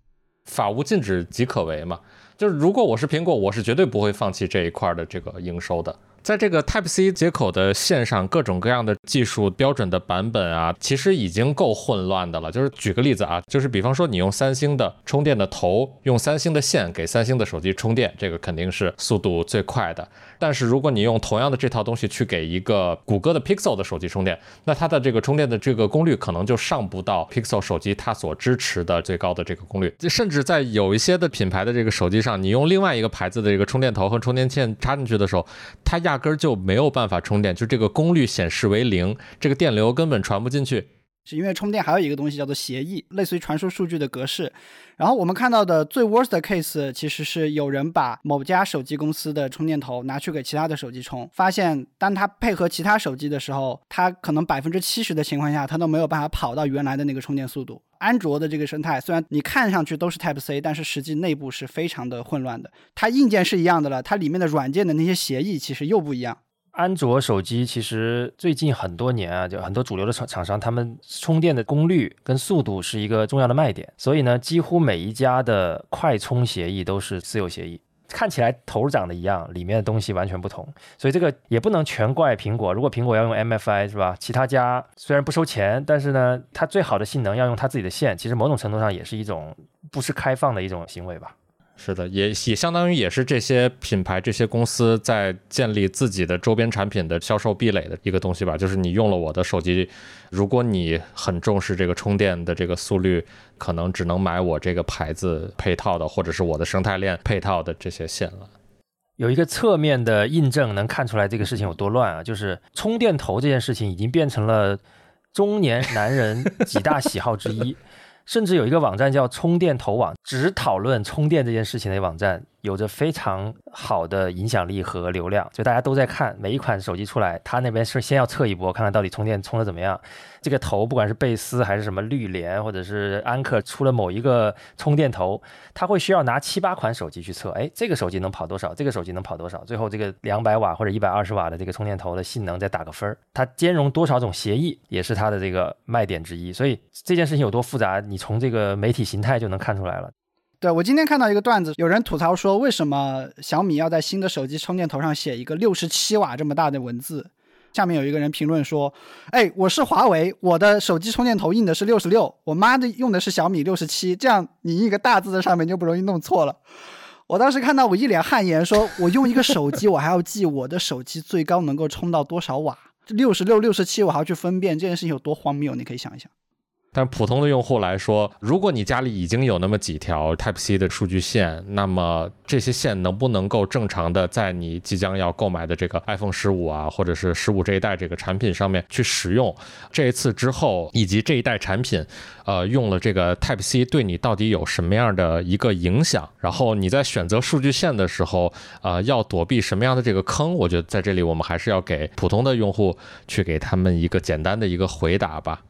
法无禁止即可为嘛，就是如果我是苹果，我是绝对不会放弃这一块的这个营收的。在这个 Type C 接口的线上，各种各样的技术标准的版本啊，其实已经够混乱的了。就是举个例子啊，就是比方说你用三星的充电的头，用三星的线给三星的手机充电，这个肯定是速度最快的。但是如果你用同样的这套东西去给一个谷歌的 Pixel 的手机充电，那它的这个充电的这个功率可能就上不到 Pixel 手机它所支持的最高的这个功率。甚至在有一些的品牌的这个手机上，你用另外一个牌子的这个充电头和充电线插进去的时候，它压根儿就没有办法充电，就这个功率显示为零，这个电流根本传不进去。是因为充电还有一个东西叫做协议，类似于传输数据的格式。然后我们看到的最 worst 的 case 其实是有人把某家手机公司的充电头拿去给其他的手机充，发现当它配合其他手机的时候，它可能百分之七十的情况下，它都没有办法跑到原来的那个充电速度。安卓的这个生态虽然你看上去都是 Type C，但是实际内部是非常的混乱的。它硬件是一样的了，它里面的软件的那些协议其实又不一样。安卓手机其实最近很多年啊，就很多主流的厂厂商，他们充电的功率跟速度是一个重要的卖点，所以呢，几乎每一家的快充协议都是私有协议，看起来头长得一样，里面的东西完全不同，所以这个也不能全怪苹果。如果苹果要用 MFI 是吧？其他家虽然不收钱，但是呢，它最好的性能要用它自己的线，其实某种程度上也是一种不是开放的一种行为吧。是的，也也相当于也是这些品牌、这些公司在建立自己的周边产品的销售壁垒的一个东西吧。就是你用了我的手机，如果你很重视这个充电的这个速率，可能只能买我这个牌子配套的，或者是我的生态链配套的这些线了。有一个侧面的印证，能看出来这个事情有多乱啊！就是充电头这件事情已经变成了中年男人几大喜好之一。甚至有一个网站叫充电头网，只讨论充电这件事情的网站。有着非常好的影响力和流量，就大家都在看每一款手机出来，他那边是先要测一波，看看到底充电充的怎么样。这个头不管是贝斯还是什么绿联或者是安克出了某一个充电头，他会需要拿七八款手机去测，哎，这个手机能跑多少？这个手机能跑多少？最后这个两百瓦或者一百二十瓦的这个充电头的性能再打个分儿，它兼容多少种协议，也是它的这个卖点之一。所以这件事情有多复杂，你从这个媒体形态就能看出来了。对我今天看到一个段子，有人吐槽说，为什么小米要在新的手机充电头上写一个六十七瓦这么大的文字？下面有一个人评论说：“哎，我是华为，我的手机充电头印的是六十六，我妈的用的是小米六十七，这样你印一个大字在上面就不容易弄错了。”我当时看到我一脸汗颜，说我用一个手机，我还要记我的手机最高能够充到多少瓦，六十六、六十七，我还要去分辨这件事情有多荒谬，你可以想一想。但普通的用户来说，如果你家里已经有那么几条 Type C 的数据线，那么这些线能不能够正常的在你即将要购买的这个 iPhone 十五啊，或者是十五这一代这个产品上面去使用？这一次之后，以及这一代产品，呃，用了这个 Type C 对你到底有什么样的一个影响？然后你在选择数据线的时候，呃，要躲避什么样的这个坑？我觉得在这里我们还是要给普通的用户去给他们一个简单的一个回答吧。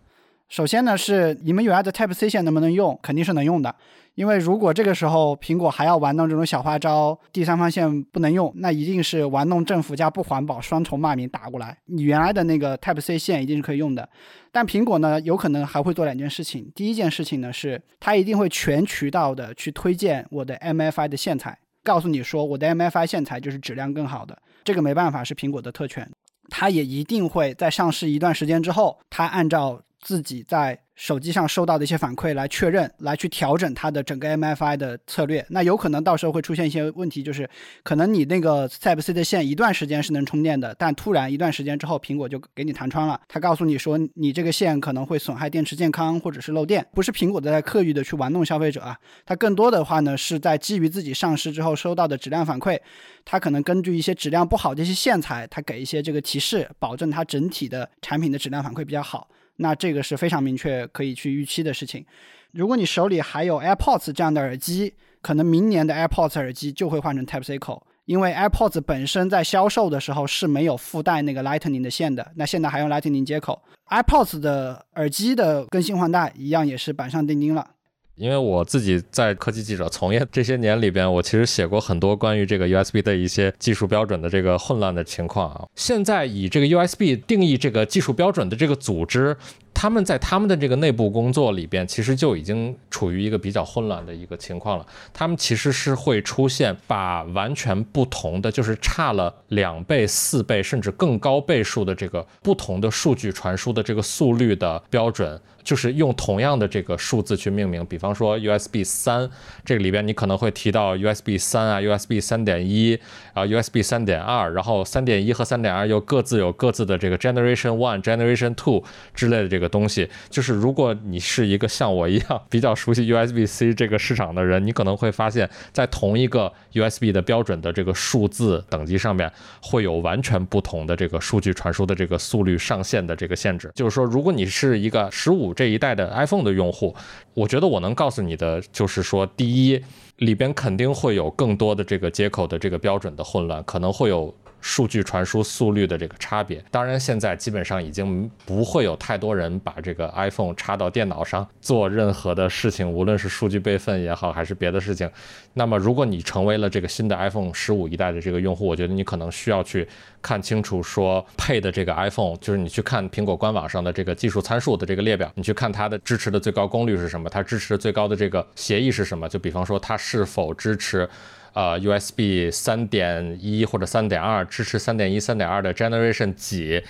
首先呢，是你们原来的 Type C 线能不能用？肯定是能用的。因为如果这个时候苹果还要玩弄这种小花招，第三方线不能用，那一定是玩弄政府加不环保双重骂名打过来。你原来的那个 Type C 线一定是可以用的，但苹果呢，有可能还会做两件事情。第一件事情呢是，它一定会全渠道的去推荐我的 MFI 的线材，告诉你说我的 MFI 线材就是质量更好的。这个没办法，是苹果的特权。它也一定会在上市一段时间之后，它按照自己在手机上收到的一些反馈来确认，来去调整它的整个 MFI 的策略。那有可能到时候会出现一些问题，就是可能你那个 Type C 的线一段时间是能充电的，但突然一段时间之后，苹果就给你弹窗了，它告诉你说你这个线可能会损害电池健康或者是漏电。不是苹果在刻意的去玩弄消费者啊，它更多的话呢是在基于自己上市之后收到的质量反馈，它可能根据一些质量不好的一些线材，它给一些这个提示，保证它整体的产品的质量反馈比较好。那这个是非常明确可以去预期的事情。如果你手里还有 AirPods 这样的耳机，可能明年的 AirPods 耳机就会换成 Type C 口，因为 AirPods 本身在销售的时候是没有附带那个 Lightning 的线的，那现在还用 Lightning 接口。AirPods 的耳机的更新换代一样也是板上钉钉了。因为我自己在科技记者从业这些年里边，我其实写过很多关于这个 USB 的一些技术标准的这个混乱的情况啊。现在以这个 USB 定义这个技术标准的这个组织。他们在他们的这个内部工作里边，其实就已经处于一个比较混乱的一个情况了。他们其实是会出现把完全不同的，就是差了两倍、四倍甚至更高倍数的这个不同的数据传输的这个速率的标准。就是用同样的这个数字去命名，比方说 USB 三，这个里边你可能会提到 USB 三啊，USB 三点一啊，USB 三点二，然后三点一和三点二又各自有各自的这个 Generation One、Generation Two 之类的这个东西。就是如果你是一个像我一样比较熟悉 USB C 这个市场的人，你可能会发现，在同一个 USB 的标准的这个数字等级上面，会有完全不同的这个数据传输的这个速率上限的这个限制。就是说，如果你是一个十五这一代的 iPhone 的用户，我觉得我能告诉你的就是说，第一，里边肯定会有更多的这个接口的这个标准的混乱，可能会有。数据传输速率的这个差别，当然现在基本上已经不会有太多人把这个 iPhone 插到电脑上做任何的事情，无论是数据备份也好，还是别的事情。那么，如果你成为了这个新的 iPhone 十五一代的这个用户，我觉得你可能需要去看清楚，说配的这个 iPhone，就是你去看苹果官网上的这个技术参数的这个列表，你去看它的支持的最高功率是什么，它支持的最高的这个协议是什么。就比方说，它是否支持。呃，USB 三点一或者三点二支持三点一、三点二的 Generation 几？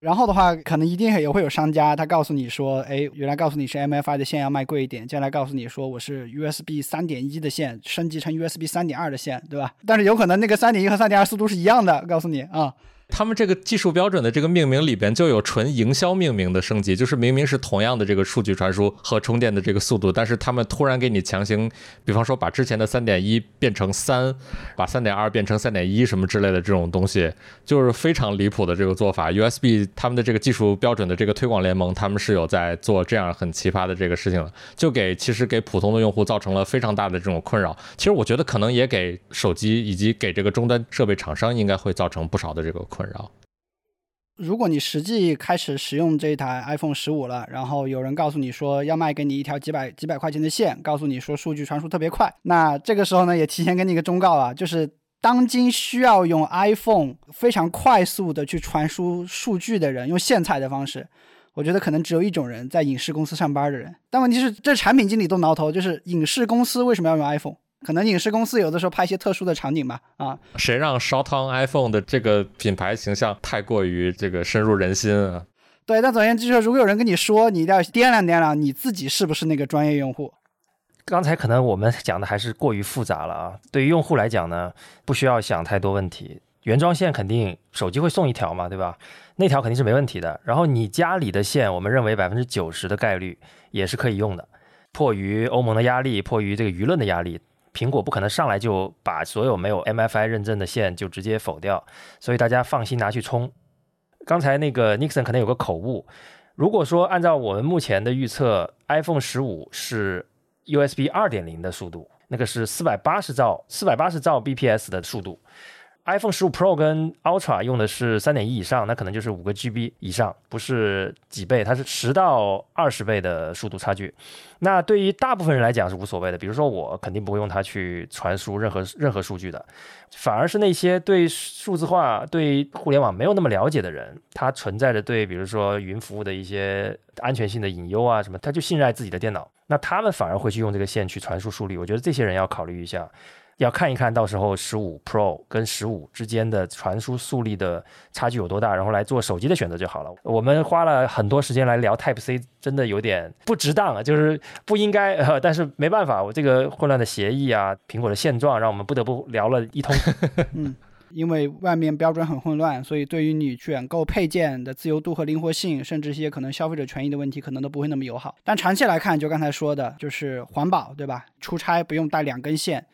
然后的话，可能一定也会有商家，他告诉你说，哎，原来告诉你是 MFI 的线要卖贵一点，将来告诉你说我是 USB 三点一的线升级成 USB 三点二的线，对吧？但是有可能那个三点一和三点二速度是一样的，告诉你啊。他们这个技术标准的这个命名里边就有纯营销命名的升级，就是明明是同样的这个数据传输和充电的这个速度，但是他们突然给你强行，比方说把之前的三点一变成三，把三点二变成三点一什么之类的这种东西，就是非常离谱的这个做法。USB 他们的这个技术标准的这个推广联盟，他们是有在做这样很奇葩的这个事情的，就给其实给普通的用户造成了非常大的这种困扰。其实我觉得可能也给手机以及给这个终端设备厂商应该会造成不少的这个。困扰。如果你实际开始使用这一台 iPhone 十五了，然后有人告诉你说要卖给你一条几百几百块钱的线，告诉你说数据传输特别快，那这个时候呢，也提前给你一个忠告啊，就是当今需要用 iPhone 非常快速的去传输数据的人，用线材的方式，我觉得可能只有一种人，在影视公司上班的人。但问题是，这产品经理都挠头，就是影视公司为什么要用 iPhone？可能影视公司有的时候拍一些特殊的场景吧，啊，谁让 Shot on iPhone 的这个品牌形象太过于这个深入人心啊？对，但总而言之，如果有人跟你说，你一定要掂量掂量你自己是不是那个专业用户。刚才可能我们讲的还是过于复杂了啊。对于用户来讲呢，不需要想太多问题，原装线肯定手机会送一条嘛，对吧？那条肯定是没问题的。然后你家里的线，我们认为百分之九十的概率也是可以用的。迫于欧盟的压力，迫于这个舆论的压力。苹果不可能上来就把所有没有 MFI 认证的线就直接否掉，所以大家放心拿去充。刚才那个 Nixon 可能有个口误，如果说按照我们目前的预测，iPhone 十五是 USB 二点零的速度，那个是四百八十兆四百八十兆 bps 的速度 iPhone 十五 Pro 跟 Ultra 用的是三点一以上，那可能就是五个 GB 以上，不是几倍，它是十到二十倍的速度差距。那对于大部分人来讲是无所谓的，比如说我肯定不会用它去传输任何任何数据的，反而是那些对数字化、对互联网没有那么了解的人，他存在着对比如说云服务的一些安全性的隐忧啊什么，他就信赖自己的电脑，那他们反而会去用这个线去传输数据。我觉得这些人要考虑一下。要看一看到时候十五 Pro 跟十五之间的传输速率的差距有多大，然后来做手机的选择就好了。我们花了很多时间来聊 Type C，真的有点不值当啊，就是不应该。(laughs) 呃，但是没办法，我这个混乱的协议啊，苹果的现状，让我们不得不聊了一通。(laughs) 嗯，因为外面标准很混乱，所以对于你选购配件的自由度和灵活性，甚至一些可能消费者权益的问题，可能都不会那么友好。但长期来看，就刚才说的，就是环保，对吧？出差不用带两根线。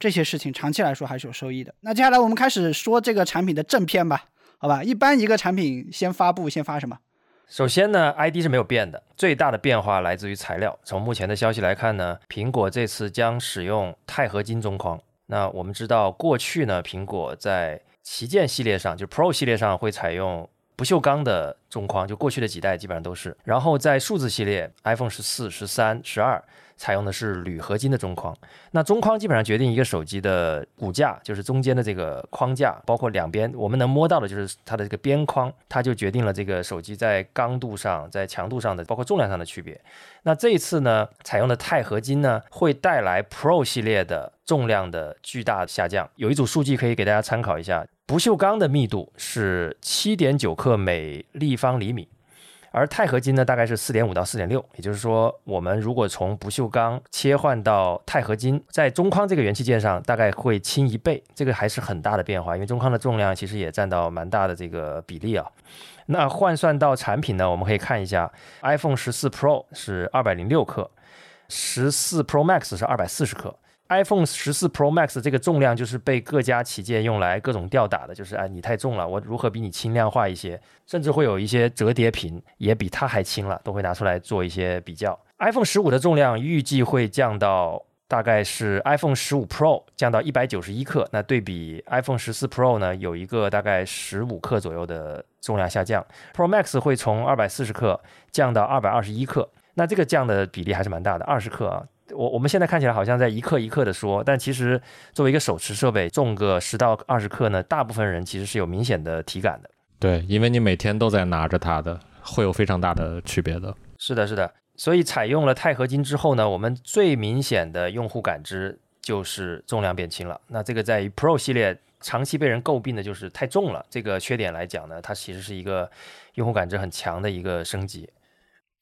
这些事情长期来说还是有收益的。那接下来我们开始说这个产品的正片吧，好吧？一般一个产品先发布，先发什么？首先呢，ID 是没有变的，最大的变化来自于材料。从目前的消息来看呢，苹果这次将使用钛合金中框。那我们知道，过去呢，苹果在旗舰系列上，就 Pro 系列上会采用不锈钢的中框，就过去的几代基本上都是。然后在数字系列，iPhone 十四、十三、十二。采用的是铝合金的中框，那中框基本上决定一个手机的骨架，就是中间的这个框架，包括两边我们能摸到的，就是它的这个边框，它就决定了这个手机在刚度上、在强度上的，包括重量上的区别。那这一次呢，采用的钛合金呢，会带来 Pro 系列的重量的巨大下降。有一组数据可以给大家参考一下，不锈钢的密度是七点九克每立方厘米。而钛合金呢，大概是四点五到四点六，也就是说，我们如果从不锈钢切换到钛合金，在中框这个元器件上，大概会轻一倍，这个还是很大的变化，因为中框的重量其实也占到蛮大的这个比例啊。那换算到产品呢，我们可以看一下，iPhone 十四 Pro 是二百零六克，十四 Pro Max 是二百四十克。iPhone 十四 Pro Max 这个重量就是被各家旗舰用来各种吊打的，就是哎你太重了，我如何比你轻量化一些？甚至会有一些折叠屏也比它还轻了，都会拿出来做一些比较。iPhone 十五的重量预计会降到大概是 iPhone 十五 Pro 降到一百九十一克，那对比 iPhone 十四 Pro 呢，有一个大概十五克左右的重量下降。Pro Max 会从二百四十克降到二百二十一克，那这个降的比例还是蛮大的，二十克啊。我我们现在看起来好像在一克一克的说，但其实作为一个手持设备，重个十到二十克呢，大部分人其实是有明显的体感的。对，因为你每天都在拿着它的，会有非常大的区别的。是的，是的。所以采用了钛合金之后呢，我们最明显的用户感知就是重量变轻了。那这个在于 Pro 系列长期被人诟病的就是太重了，这个缺点来讲呢，它其实是一个用户感知很强的一个升级。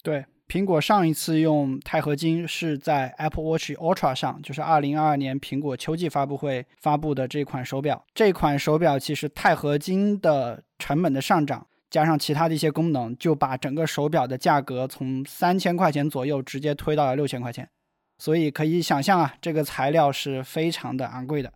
对。苹果上一次用钛合金是在 Apple Watch Ultra 上，就是二零二二年苹果秋季发布会发布的这款手表。这款手表其实钛合金的成本的上涨，加上其他的一些功能，就把整个手表的价格从三千块钱左右直接推到了六千块钱。所以可以想象啊，这个材料是非常的昂贵的。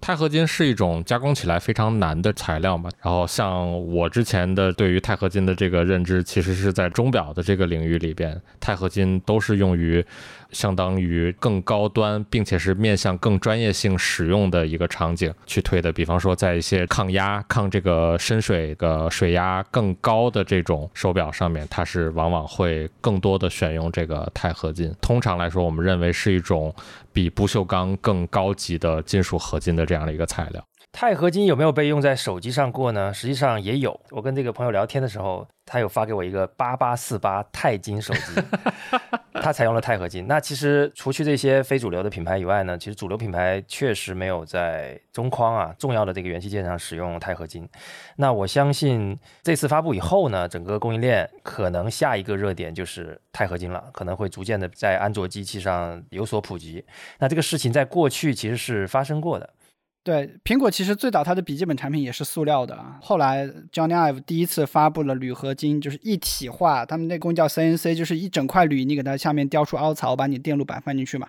钛合金是一种加工起来非常难的材料嘛，然后像我之前的对于钛合金的这个认知，其实是在钟表的这个领域里边，钛合金都是用于。相当于更高端，并且是面向更专业性使用的一个场景去推的。比方说，在一些抗压、抗这个深水的水压更高的这种手表上面，它是往往会更多的选用这个钛合金。通常来说，我们认为是一种比不锈钢更高级的金属合金的这样的一个材料。钛合金有没有被用在手机上过呢？实际上也有。我跟这个朋友聊天的时候，他有发给我一个八八四八钛金手机，(laughs) 他采用了钛合金。那其实除去这些非主流的品牌以外呢，其实主流品牌确实没有在中框啊重要的这个元器件上使用钛合金。那我相信这次发布以后呢，整个供应链可能下一个热点就是钛合金了，可能会逐渐的在安卓机器上有所普及。那这个事情在过去其实是发生过的。对，苹果其实最早它的笔记本产品也是塑料的啊。后来 Johnny Ive 第一次发布了铝合金，就是一体化，他们那工叫 CNC，就是一整块铝，你给它下面雕出凹槽，把你电路板放进去嘛。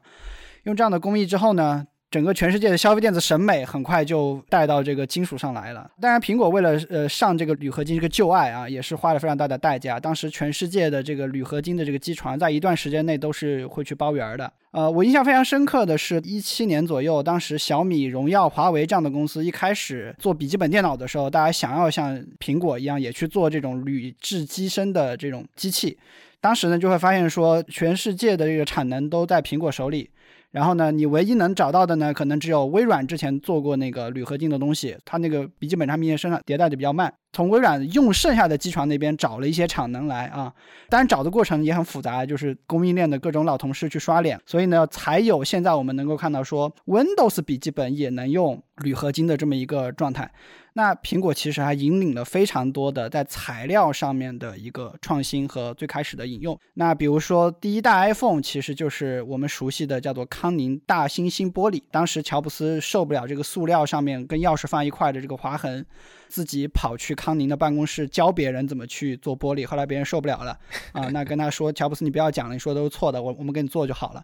用这样的工艺之后呢，整个全世界的消费电子审美很快就带到这个金属上来了。当然，苹果为了呃上这个铝合金这个旧爱啊，也是花了非常大的代价。当时全世界的这个铝合金的这个机床，在一段时间内都是会去包圆的。呃，我印象非常深刻的是，一七年左右，当时小米、荣耀、华为这样的公司一开始做笔记本电脑的时候，大家想要像苹果一样也去做这种铝制机身的这种机器，当时呢就会发现说，全世界的这个产能都在苹果手里。然后呢，你唯一能找到的呢，可能只有微软之前做过那个铝合金的东西，它那个笔记本产品生产迭代的比较慢。从微软用剩下的机床那边找了一些产能来啊，当然找的过程也很复杂，就是供应链的各种老同事去刷脸，所以呢，才有现在我们能够看到说 Windows 笔记本也能用铝合金的这么一个状态。那苹果其实还引领了非常多的在材料上面的一个创新和最开始的引用。那比如说第一代 iPhone 其实就是我们熟悉的叫做康宁大猩猩玻璃。当时乔布斯受不了这个塑料上面跟钥匙放一块的这个划痕，自己跑去康宁的办公室教别人怎么去做玻璃。后来别人受不了了啊，那跟他说乔布斯你不要讲了，你说都是错的，我我们给你做就好了。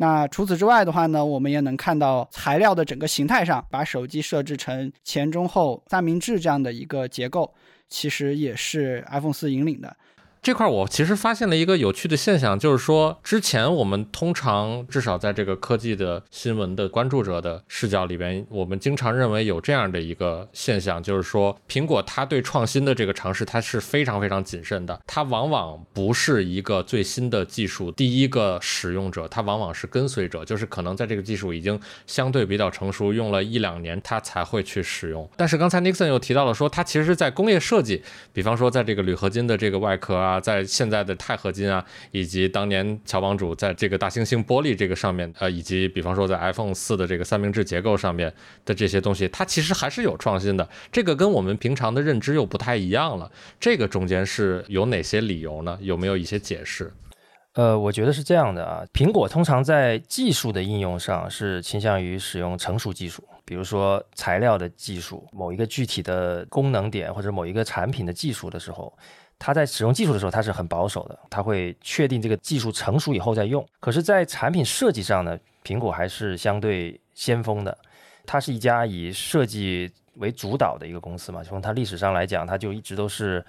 那除此之外的话呢，我们也能看到材料的整个形态上，把手机设置成前中后三明治这样的一个结构，其实也是 iPhone 四引领的。这块我其实发现了一个有趣的现象，就是说之前我们通常至少在这个科技的新闻的关注者的视角里边，我们经常认为有这样的一个现象，就是说苹果它对创新的这个尝试，它是非常非常谨慎的，它往往不是一个最新的技术第一个使用者，它往往是跟随者，就是可能在这个技术已经相对比较成熟，用了一两年，它才会去使用。但是刚才 Nixon 又提到了说，它其实在工业设计，比方说在这个铝合金的这个外壳啊。在现在的钛合金啊，以及当年乔帮主在这个大猩猩玻璃这个上面，呃，以及比方说在 iPhone 四的这个三明治结构上面的这些东西，它其实还是有创新的。这个跟我们平常的认知又不太一样了。这个中间是有哪些理由呢？有没有一些解释？呃，我觉得是这样的啊。苹果通常在技术的应用上是倾向于使用成熟技术，比如说材料的技术，某一个具体的功能点或者某一个产品的技术的时候。它在使用技术的时候，它是很保守的，它会确定这个技术成熟以后再用。可是，在产品设计上呢，苹果还是相对先锋的。它是一家以设计为主导的一个公司嘛，从它历史上来讲，它就一直都是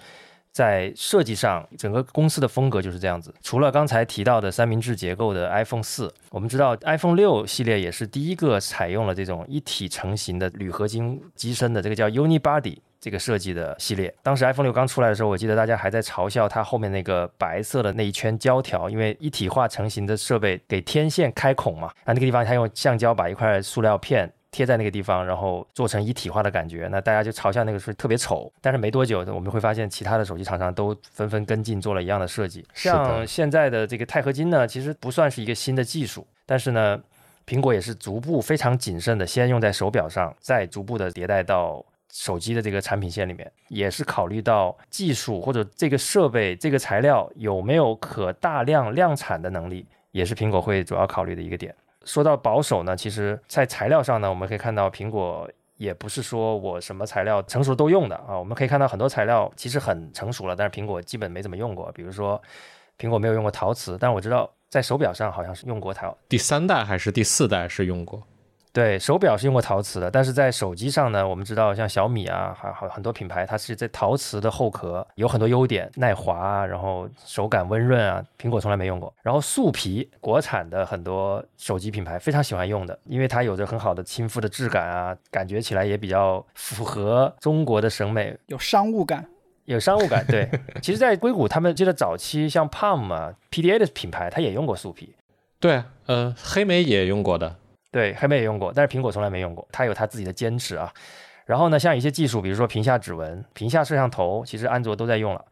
在设计上，整个公司的风格就是这样子。除了刚才提到的三明治结构的 iPhone 四，我们知道 iPhone 六系列也是第一个采用了这种一体成型的铝合金机身的，这个叫 Unibody。这个设计的系列，当时 iPhone 六刚出来的时候，我记得大家还在嘲笑它后面那个白色的那一圈胶条，因为一体化成型的设备给天线开孔嘛，啊，那个地方它用橡胶把一块塑料片贴在那个地方，然后做成一体化的感觉，那大家就嘲笑那个是特别丑。但是没多久，我们会发现其他的手机厂商都纷纷跟进做了一样的设计。像现在的这个钛合金呢，其实不算是一个新的技术，但是呢，苹果也是逐步非常谨慎的，先用在手表上，再逐步的迭代到。手机的这个产品线里面，也是考虑到技术或者这个设备、这个材料有没有可大量量产的能力，也是苹果会主要考虑的一个点。说到保守呢，其实在材料上呢，我们可以看到苹果也不是说我什么材料成熟都用的啊。我们可以看到很多材料其实很成熟了，但是苹果基本没怎么用过。比如说，苹果没有用过陶瓷，但我知道在手表上好像是用过陶。第三代还是第四代是用过。对手表是用过陶瓷的，但是在手机上呢，我们知道像小米啊，还好很多品牌，它是在陶瓷的后壳有很多优点，耐滑啊，然后手感温润啊。苹果从来没用过。然后素皮，国产的很多手机品牌非常喜欢用的，因为它有着很好的亲肤的质感啊，感觉起来也比较符合中国的审美，有商务感，有商务感。对，(laughs) 其实，在硅谷他们记得早期像 Palm 啊，PDA 的品牌，它也用过素皮。对，呃，黑莓也用过的。对，黑莓也用过，但是苹果从来没用过，它有它自己的坚持啊。然后呢，像一些技术，比如说屏下指纹、屏下摄像头，其实安卓都在用了，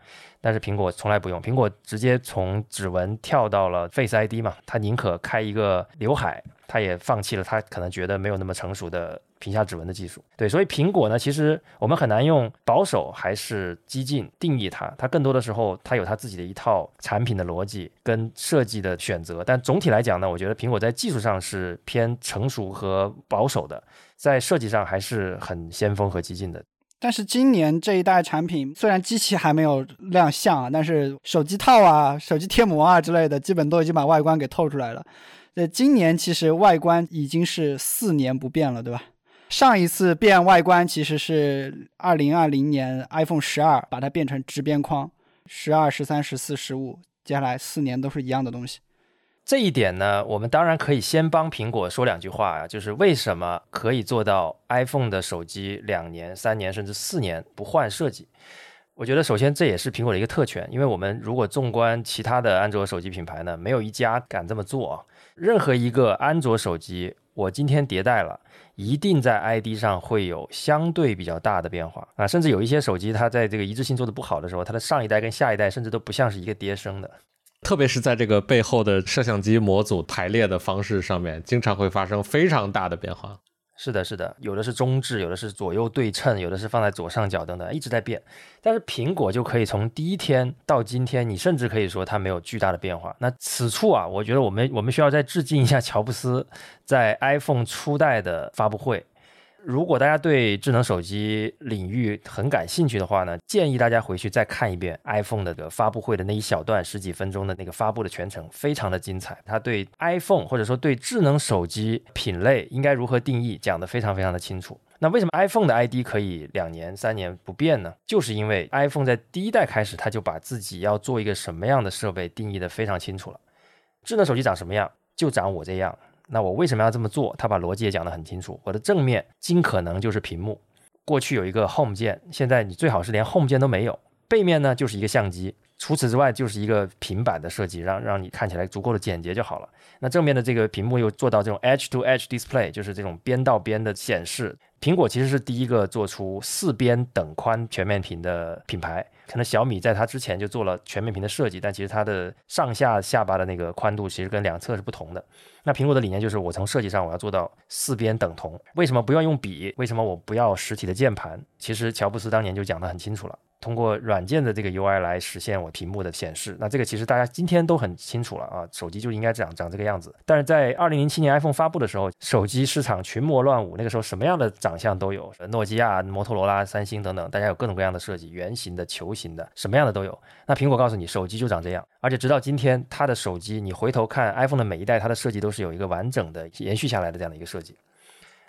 但是苹果从来不用。苹果直接从指纹跳到了 Face ID 嘛，它宁可开一个刘海，它也放弃了它可能觉得没有那么成熟的。屏下指纹的技术，对，所以苹果呢，其实我们很难用保守还是激进定义它，它更多的时候它有它自己的一套产品的逻辑跟设计的选择，但总体来讲呢，我觉得苹果在技术上是偏成熟和保守的，在设计上还是很先锋和激进的。但是今年这一代产品虽然机器还没有亮相啊，但是手机套啊、手机贴膜啊之类的，基本都已经把外观给透出来了。这今年其实外观已经是四年不变了，对吧？上一次变外观其实是二零二零年 iPhone 十二把它变成直边框，十二、十三、十四、十五，接下来四年都是一样的东西。这一点呢，我们当然可以先帮苹果说两句话啊，就是为什么可以做到 iPhone 的手机两年、三年甚至四年不换设计？我觉得首先这也是苹果的一个特权，因为我们如果纵观其他的安卓手机品牌呢，没有一家敢这么做啊。任何一个安卓手机，我今天迭代了，一定在 ID 上会有相对比较大的变化啊，甚至有一些手机它在这个一致性做的不好的时候，它的上一代跟下一代甚至都不像是一个爹生的。特别是在这个背后的摄像机模组排列的方式上面，经常会发生非常大的变化。是的，是的，有的是中置，有的是左右对称，有的是放在左上角等等，一直在变。但是苹果就可以从第一天到今天，你甚至可以说它没有巨大的变化。那此处啊，我觉得我们我们需要再致敬一下乔布斯在 iPhone 初代的发布会。如果大家对智能手机领域很感兴趣的话呢，建议大家回去再看一遍 iPhone 的个发布会的那一小段十几分钟的那个发布的全程，非常的精彩。他对 iPhone 或者说对智能手机品类应该如何定义讲得非常非常的清楚。那为什么 iPhone 的 ID 可以两年三年不变呢？就是因为 iPhone 在第一代开始，他就把自己要做一个什么样的设备定义得非常清楚了。智能手机长什么样，就长我这样。那我为什么要这么做？他把逻辑也讲得很清楚。我的正面尽可能就是屏幕，过去有一个 Home 键，现在你最好是连 Home 键都没有。背面呢就是一个相机，除此之外就是一个平板的设计，让让你看起来足够的简洁就好了。那正面的这个屏幕又做到这种 Edge to Edge Display，就是这种边到边的显示。苹果其实是第一个做出四边等宽全面屏的品牌。可能小米在它之前就做了全面屏的设计，但其实它的上下下巴的那个宽度其实跟两侧是不同的。那苹果的理念就是，我从设计上我要做到四边等同。为什么不要用笔？为什么我不要实体的键盘？其实乔布斯当年就讲得很清楚了。通过软件的这个 UI 来实现我屏幕的显示，那这个其实大家今天都很清楚了啊，手机就应该长长这个样子。但是在二零零七年 iPhone 发布的时候，手机市场群魔乱舞，那个时候什么样的长相都有，诺基亚、摩托罗拉、三星等等，大家有各种各样的设计，圆形的、球形的，什么样的都有。那苹果告诉你，手机就长这样，而且直到今天，它的手机你回头看 iPhone 的每一代，它的设计都是有一个完整的延续下来的这样的一个设计。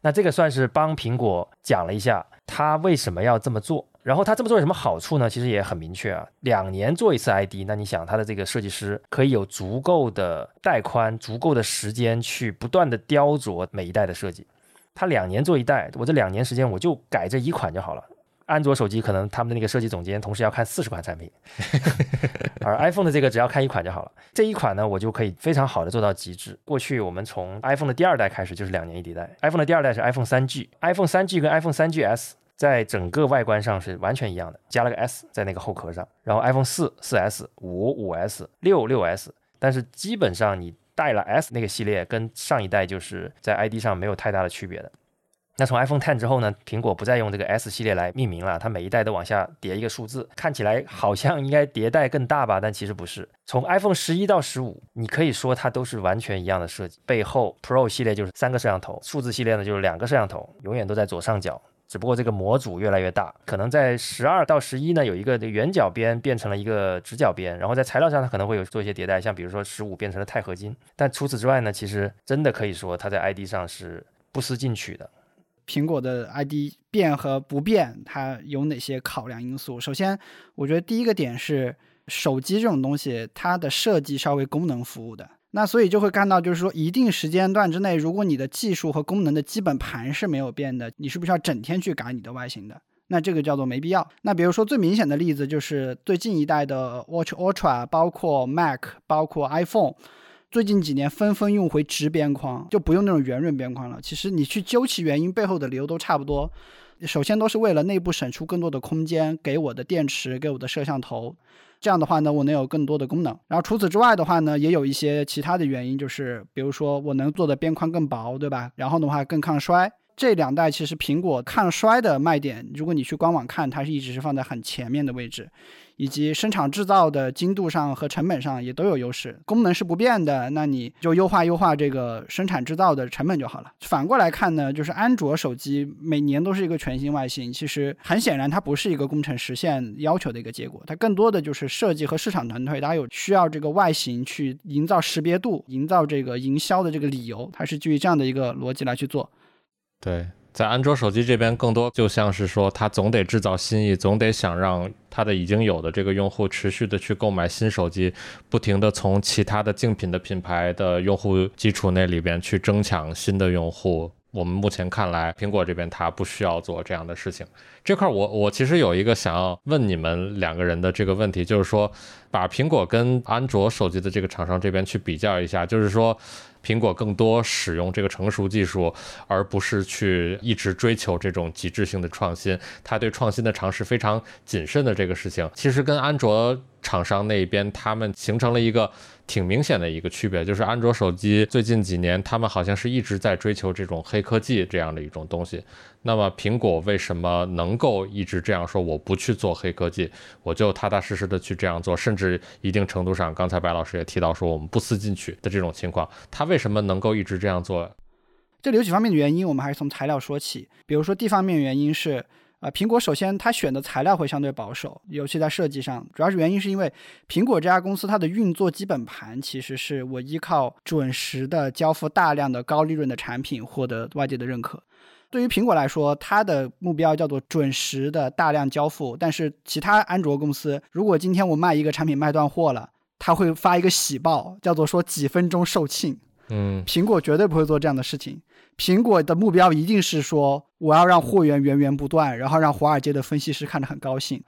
那这个算是帮苹果讲了一下，它为什么要这么做。然后他这么做有什么好处呢？其实也很明确啊，两年做一次 ID，那你想他的这个设计师可以有足够的带宽、足够的时间去不断的雕琢每一代的设计。他两年做一代，我这两年时间我就改这一款就好了。安卓手机可能他们的那个设计总监同时要看四十款产品，(laughs) 而 iPhone 的这个只要看一款就好了。这一款呢，我就可以非常好的做到极致。过去我们从 iPhone 的第二代开始就是两年一迭代，iPhone 的第二代是 iPhone 三 G，iPhone 三 G 跟 iPhone 三 GS。在整个外观上是完全一样的，加了个 S 在那个后壳上，然后 iPhone 四、四 S、五、五 S、六、六 S，但是基本上你带了 S 那个系列，跟上一代就是在 ID 上没有太大的区别的。那从 iPhone Ten 之后呢，苹果不再用这个 S 系列来命名了，它每一代都往下叠一个数字，看起来好像应该迭代更大吧，但其实不是。从 iPhone 十一到十五，你可以说它都是完全一样的设计，背后 Pro 系列就是三个摄像头，数字系列呢就是两个摄像头，永远都在左上角。只不过这个模组越来越大，可能在十二到十一呢，有一个圆角边变成了一个直角边，然后在材料上它可能会有做一些迭代，像比如说十五变成了钛合金，但除此之外呢，其实真的可以说它在 ID 上是不思进取的。苹果的 ID 变和不变，它有哪些考量因素？首先，我觉得第一个点是手机这种东西，它的设计稍微功能服务的。那所以就会看到，就是说一定时间段之内，如果你的技术和功能的基本盘是没有变的，你是不是要整天去改你的外形的？那这个叫做没必要。那比如说最明显的例子就是最近一代的 Watch Ultra，包括 Mac，包括 iPhone，最近几年纷纷用回直边框，就不用那种圆润边框了。其实你去究其原因，背后的理由都差不多。首先都是为了内部省出更多的空间，给我的电池，给我的摄像头。这样的话呢，我能有更多的功能。然后除此之外的话呢，也有一些其他的原因，就是比如说我能做的边框更薄，对吧？然后的话更抗摔。这两代其实苹果抗摔的卖点，如果你去官网看，它是一直是放在很前面的位置。以及生产制造的精度上和成本上也都有优势，功能是不变的，那你就优化优化这个生产制造的成本就好了。反过来看呢，就是安卓手机每年都是一个全新外形，其实很显然它不是一个工程实现要求的一个结果，它更多的就是设计和市场团队，大家有需要这个外形去营造识别度，营造这个营销的这个理由，它是基于这样的一个逻辑来去做。对。在安卓手机这边，更多就像是说，它总得制造新意，总得想让它的已经有的这个用户持续的去购买新手机，不停的从其他的竞品的品牌的用户基础那里边去争抢新的用户。我们目前看来，苹果这边它不需要做这样的事情。这块我我其实有一个想要问你们两个人的这个问题，就是说，把苹果跟安卓手机的这个厂商这边去比较一下，就是说。苹果更多使用这个成熟技术，而不是去一直追求这种极致性的创新。它对创新的尝试非常谨慎的这个事情，其实跟安卓厂商那边他们形成了一个。挺明显的一个区别，就是安卓手机最近几年，他们好像是一直在追求这种黑科技这样的一种东西。那么苹果为什么能够一直这样说？我不去做黑科技，我就踏踏实实的去这样做，甚至一定程度上，刚才白老师也提到说，我们不思进取的这种情况，他为什么能够一直这样做？这里有几方面的原因，我们还是从材料说起。比如说，地方面原因是。啊，苹果首先它选的材料会相对保守，尤其在设计上，主要是原因是因为苹果这家公司它的运作基本盘其实是我依靠准时的交付大量的高利润的产品获得外界的认可。对于苹果来说，它的目标叫做准时的大量交付，但是其他安卓公司如果今天我卖一个产品卖断货了，他会发一个喜报，叫做说几分钟售罄。嗯，苹果绝对不会做这样的事情。苹果的目标一定是说，我要让货源源源不断，然后让华尔街的分析师看着很高兴。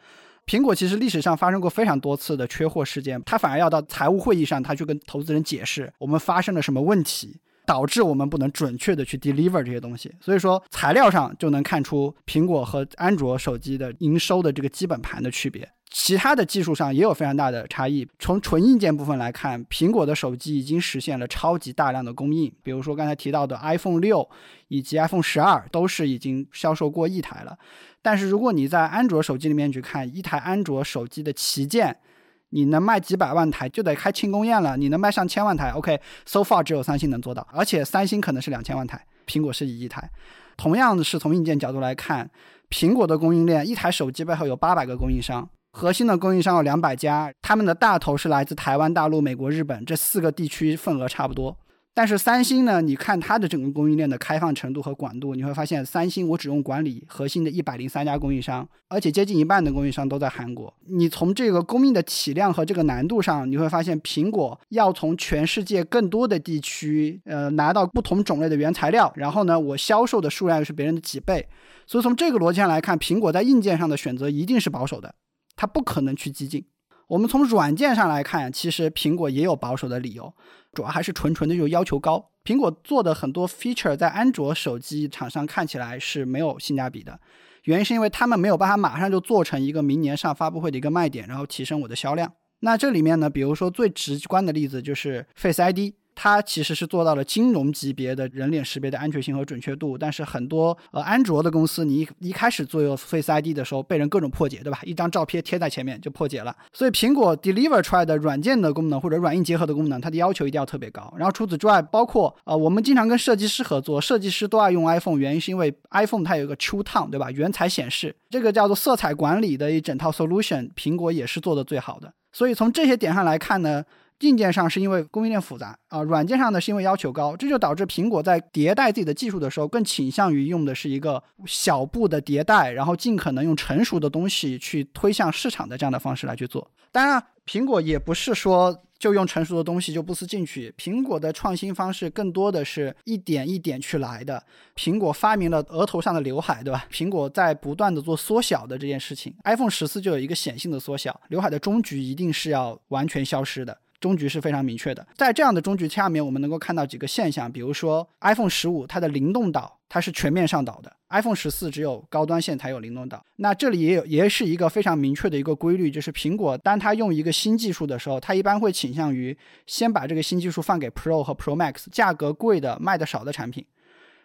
苹果其实历史上发生过非常多次的缺货事件，它反而要到财务会议上，它去跟投资人解释我们发生了什么问题，导致我们不能准确的去 deliver 这些东西。所以说，材料上就能看出苹果和安卓手机的营收的这个基本盘的区别。其他的技术上也有非常大的差异。从纯硬件部分来看，苹果的手机已经实现了超级大量的供应。比如说刚才提到的 iPhone 六以及 iPhone 十二，都是已经销售过亿台了。但是如果你在安卓手机里面去看，一台安卓手机的旗舰，你能卖几百万台就得开庆功宴了。你能卖上千万台，OK，so far 只有三星能做到，而且三星可能是两千万台，苹果是一亿台。同样的是从硬件角度来看，苹果的供应链，一台手机背后有八百个供应商。核心的供应商有两百家，他们的大头是来自台湾、大陆、美国、日本这四个地区，份额差不多。但是三星呢？你看它的整个供应链的开放程度和广度，你会发现三星我只用管理核心的一百零三家供应商，而且接近一半的供应商都在韩国。你从这个供应的体量和这个难度上，你会发现苹果要从全世界更多的地区，呃，拿到不同种类的原材料，然后呢，我销售的数量又是别人的几倍。所以从这个逻辑上来看，苹果在硬件上的选择一定是保守的。它不可能去激进。我们从软件上来看，其实苹果也有保守的理由，主要还是纯纯的就要求高。苹果做的很多 feature 在安卓手机厂商看起来是没有性价比的，原因是因为他们没有办法马上就做成一个明年上发布会的一个卖点，然后提升我的销量。那这里面呢，比如说最直观的例子就是 Face ID。它其实是做到了金融级别的人脸识别的安全性和准确度，但是很多呃安卓的公司，你一一开始做 Face ID 的时候，被人各种破解，对吧？一张照片贴在前面就破解了。所以苹果 deliver 出来的软件的功能或者软硬结合的功能，它的要求一定要特别高。然后除此之外，包括呃我们经常跟设计师合作，设计师都爱用 iPhone，原因是因为 iPhone 它有一个 True Tone，对吧？原彩显示这个叫做色彩管理的一整套 solution，苹果也是做的最好的。所以从这些点上来看呢。硬件上是因为供应链复杂啊，软件上呢是因为要求高，这就导致苹果在迭代自己的技术的时候，更倾向于用的是一个小步的迭代，然后尽可能用成熟的东西去推向市场的这样的方式来去做。当然，苹果也不是说就用成熟的东西就不思进取，苹果的创新方式更多的是一点一点去来的。苹果发明了额头上的刘海，对吧？(laughs) 苹果在不断的做缩小的这件事情，iPhone 十四就有一个显性的缩小，刘海的终局一定是要完全消失的。终局是非常明确的，在这样的终局下面，我们能够看到几个现象，比如说 iPhone 十五它的灵动岛它是全面上岛的，iPhone 十四只有高端线才有灵动岛。那这里也有也是一个非常明确的一个规律，就是苹果当它用一个新技术的时候，它一般会倾向于先把这个新技术放给 Pro 和 Pro Max 价格贵的卖的少的产品。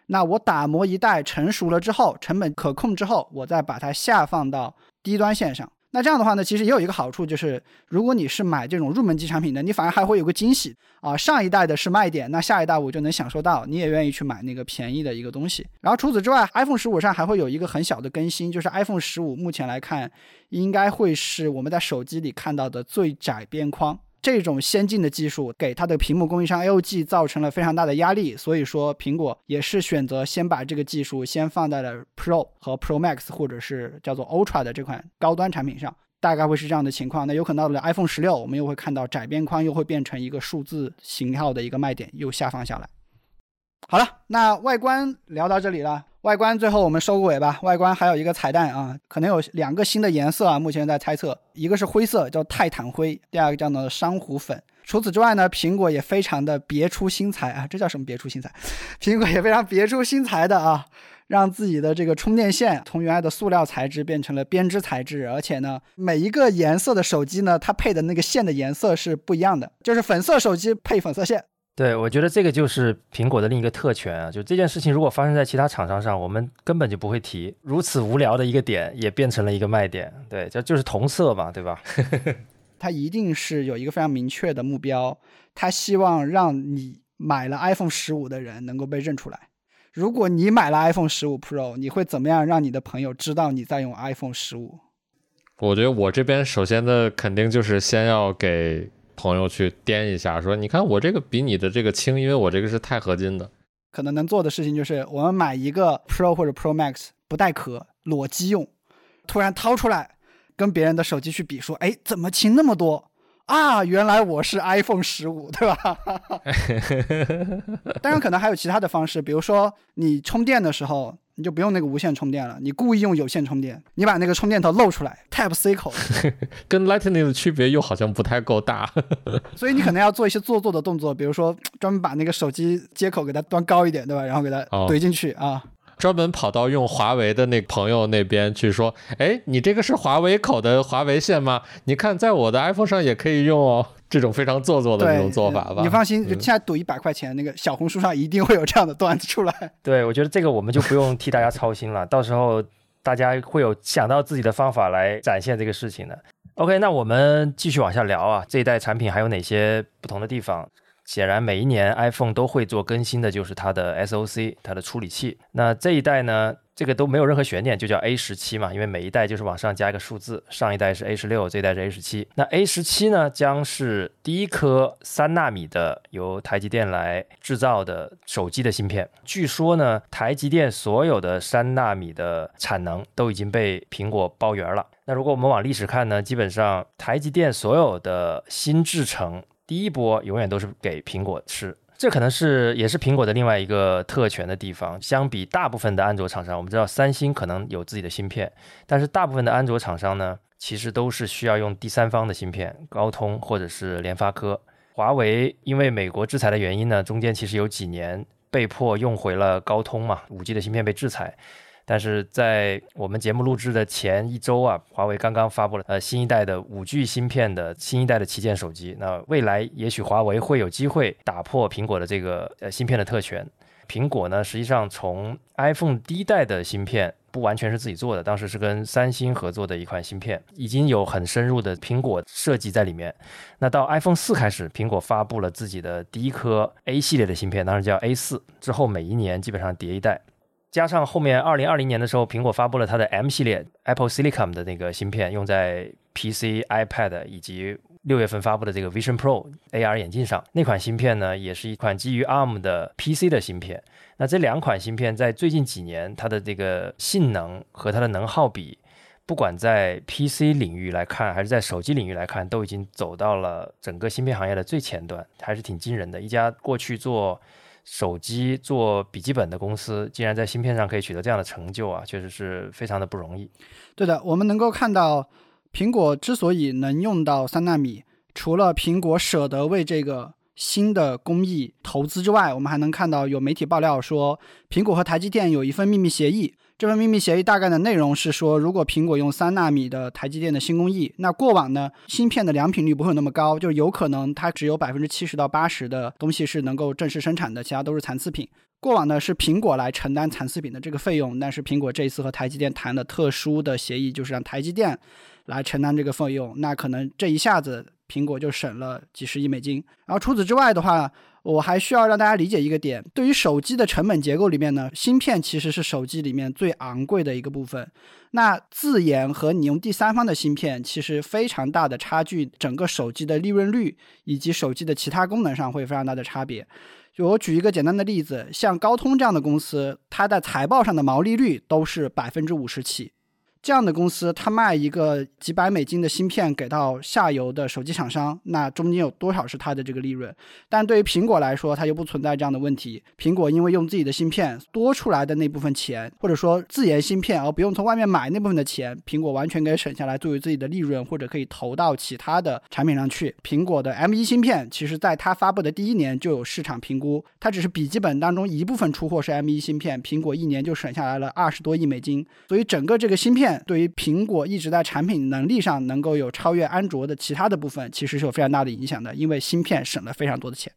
那我打磨一代成熟了之后，成本可控之后，我再把它下放到低端线上。那这样的话呢，其实也有一个好处，就是如果你是买这种入门级产品的，你反而还会有个惊喜啊。上一代的是卖点，那下一代我就能享受到，你也愿意去买那个便宜的一个东西。然后除此之外，iPhone 十五上还会有一个很小的更新，就是 iPhone 十五目前来看，应该会是我们在手机里看到的最窄边框。这种先进的技术给它的屏幕供应商 LG 造成了非常大的压力，所以说苹果也是选择先把这个技术先放在了 Pro 和 Pro Max 或者是叫做 Ultra 的这款高端产品上，大概会是这样的情况。那有可能到了 iPhone 十六，我们又会看到窄边框又会变成一个数字型号的一个卖点，又下放下来。好了，那外观聊到这里了。外观最后我们收个尾吧。外观还有一个彩蛋啊，可能有两个新的颜色啊，目前在猜测，一个是灰色，叫泰坦灰；第二个叫做珊瑚粉。除此之外呢，苹果也非常的别出心裁啊，这叫什么别出心裁？(laughs) 苹果也非常别出心裁的啊，让自己的这个充电线从原来的塑料材质变成了编织材质，而且呢，每一个颜色的手机呢，它配的那个线的颜色是不一样的，就是粉色手机配粉色线。对，我觉得这个就是苹果的另一个特权啊！就这件事情，如果发生在其他厂商上，我们根本就不会提。如此无聊的一个点，也变成了一个卖点。对，这就是同色嘛，对吧？(laughs) 他一定是有一个非常明确的目标，他希望让你买了 iPhone 十五的人能够被认出来。如果你买了 iPhone 十五 Pro，你会怎么样让你的朋友知道你在用 iPhone 十五？我觉得我这边首先的肯定就是先要给。朋友去掂一下，说你看我这个比你的这个轻，因为我这个是钛合金的。可能能做的事情就是，我们买一个 Pro 或者 Pro Max 不带壳裸机用，突然掏出来跟别人的手机去比，说，哎，怎么轻那么多啊？原来我是 iPhone 十五，对吧？(laughs) 当然，可能还有其他的方式，比如说你充电的时候。你就不用那个无线充电了，你故意用有线充电，你把那个充电头露出来，Type C 口，(laughs) 跟 Lightning 的区别又好像不太够大，(laughs) 所以你可能要做一些做作的动作，比如说专门把那个手机接口给它端高一点，对吧？然后给它怼进去啊。专门跑到用华为的那朋友那边去说，哎，你这个是华为口的华为线吗？你看，在我的 iPhone 上也可以用哦。(laughs) 这种非常做作的这种做法吧。你放心，就现在赌一百块钱，那个小红书上一定会有这样的段子出来。(laughs) 对，我觉得这个我们就不用替大家操心了，到时候大家会有想到自己的方法来展现这个事情的。OK，那我们继续往下聊啊，这一代产品还有哪些不同的地方？显然，每一年 iPhone 都会做更新的，就是它的 SOC，它的处理器。那这一代呢，这个都没有任何悬念，就叫 A 十七嘛，因为每一代就是往上加一个数字。上一代是 A 十六，这一代是 A 十七。那 A 十七呢，将是第一颗三纳米的由台积电来制造的手机的芯片。据说呢，台积电所有的三纳米的产能都已经被苹果包圆了。那如果我们往历史看呢，基本上台积电所有的新制程。第一波永远都是给苹果吃，这可能是也是苹果的另外一个特权的地方。相比大部分的安卓厂商，我们知道三星可能有自己的芯片，但是大部分的安卓厂商呢，其实都是需要用第三方的芯片，高通或者是联发科。华为因为美国制裁的原因呢，中间其实有几年被迫用回了高通嘛，五 G 的芯片被制裁。但是在我们节目录制的前一周啊，华为刚刚发布了呃新一代的五 G 芯片的新一代的旗舰手机。那未来也许华为会有机会打破苹果的这个呃芯片的特权。苹果呢，实际上从 iPhone 第一代的芯片不完全是自己做的，当时是跟三星合作的一款芯片，已经有很深入的苹果设计在里面。那到 iPhone 四开始，苹果发布了自己的第一颗 A 系列的芯片，当时叫 A 四，之后每一年基本上叠一代。加上后面二零二零年的时候，苹果发布了它的 M 系列 Apple Silicon 的那个芯片，用在 PC、iPad 以及六月份发布的这个 Vision Pro AR 眼镜上。那款芯片呢，也是一款基于 ARM 的 PC 的芯片。那这两款芯片在最近几年，它的这个性能和它的能耗比，不管在 PC 领域来看，还是在手机领域来看，都已经走到了整个芯片行业的最前端，还是挺惊人的。一家过去做手机做笔记本的公司，竟然在芯片上可以取得这样的成就啊，确实是非常的不容易。对的，我们能够看到，苹果之所以能用到三纳米，除了苹果舍得为这个新的工艺投资之外，我们还能看到有媒体爆料说，苹果和台积电有一份秘密协议，这份秘密协议大概的内容是说，如果苹果用三纳米的台积电的新工艺，那过往呢，芯片的良品率不会那么高，就有可能它只有百分之七十到八十的东西是能够正式生产的，其他都是残次品。过往呢是苹果来承担残次品的这个费用，但是苹果这一次和台积电谈的特殊的协议，就是让台积电来承担这个费用，那可能这一下子苹果就省了几十亿美金。然后除此之外的话，我还需要让大家理解一个点，对于手机的成本结构里面呢，芯片其实是手机里面最昂贵的一个部分。那自研和你用第三方的芯片，其实非常大的差距，整个手机的利润率以及手机的其他功能上会非常大的差别。就我举一个简单的例子，像高通这样的公司，它在财报上的毛利率都是百分之五十起。这样的公司，它卖一个几百美金的芯片给到下游的手机厂商，那中间有多少是它的这个利润？但对于苹果来说，它就不存在这样的问题。苹果因为用自己的芯片多出来的那部分钱，或者说自研芯片而不用从外面买那部分的钱，苹果完全可以省下来作为自己的利润，或者可以投到其他的产品上去。苹果的 M1 芯片，其实在它发布的第一年就有市场评估，它只是笔记本当中一部分出货是 M1 芯片，苹果一年就省下来了二十多亿美金。所以整个这个芯片。对于苹果一直在产品能力上能够有超越安卓的其他的部分，其实是有非常大的影响的，因为芯片省了非常多的钱。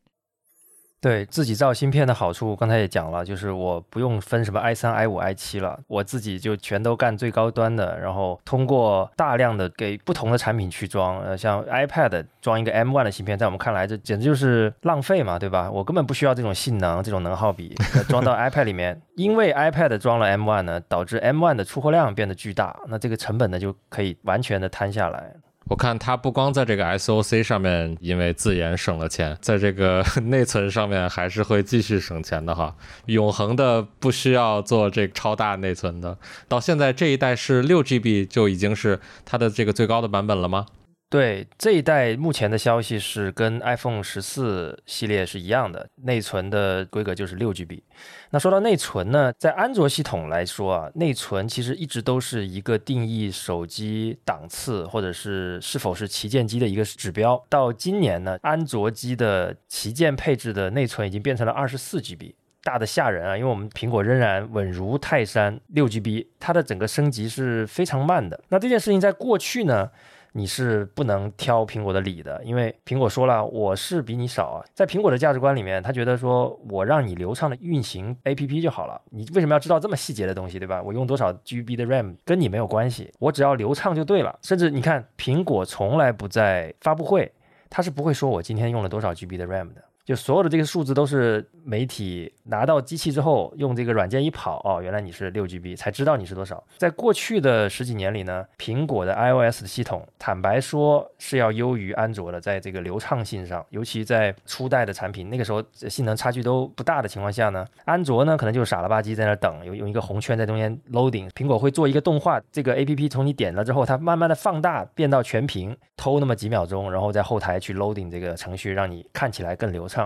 对自己造芯片的好处，刚才也讲了，就是我不用分什么 i 三、i 五、i 七了，我自己就全都干最高端的，然后通过大量的给不同的产品去装，呃，像 iPad 装一个 M1 的芯片，在我们看来这简直就是浪费嘛，对吧？我根本不需要这种性能、这种能耗比装到 iPad 里面，因为 iPad 装了 M1 呢，导致 M1 的出货量变得巨大，那这个成本呢就可以完全的摊下来。我看它不光在这个 SOC 上面，因为自研省了钱，在这个 (laughs) 内存上面还是会继续省钱的哈。永恒的不需要做这超大内存的，到现在这一代是六 GB 就已经是它的这个最高的版本了吗？对这一代目前的消息是跟 iPhone 十四系列是一样的，内存的规格就是六 GB。那说到内存呢，在安卓系统来说啊，内存其实一直都是一个定义手机档次或者是是否是旗舰机的一个指标。到今年呢，安卓机的旗舰配置的内存已经变成了二十四 GB，大的吓人啊！因为我们苹果仍然稳如泰山，六 GB，它的整个升级是非常慢的。那这件事情在过去呢？你是不能挑苹果的理的，因为苹果说了，我是比你少啊。在苹果的价值观里面，他觉得说我让你流畅的运行 APP 就好了，你为什么要知道这么细节的东西，对吧？我用多少 GB 的 RAM 跟你没有关系，我只要流畅就对了。甚至你看，苹果从来不在发布会，他是不会说我今天用了多少 GB 的 RAM 的。就所有的这个数字都是媒体拿到机器之后，用这个软件一跑，哦，原来你是六 GB，才知道你是多少。在过去的十几年里呢，苹果的 iOS 的系统，坦白说是要优于安卓的，在这个流畅性上，尤其在初代的产品，那个时候性能差距都不大的情况下呢，安卓呢可能就傻了吧唧在那等，有用一个红圈在中间 loading，苹果会做一个动画，这个 APP 从你点了之后，它慢慢的放大变到全屏，偷那么几秒钟，然后在后台去 loading 这个程序，让你看起来更流畅。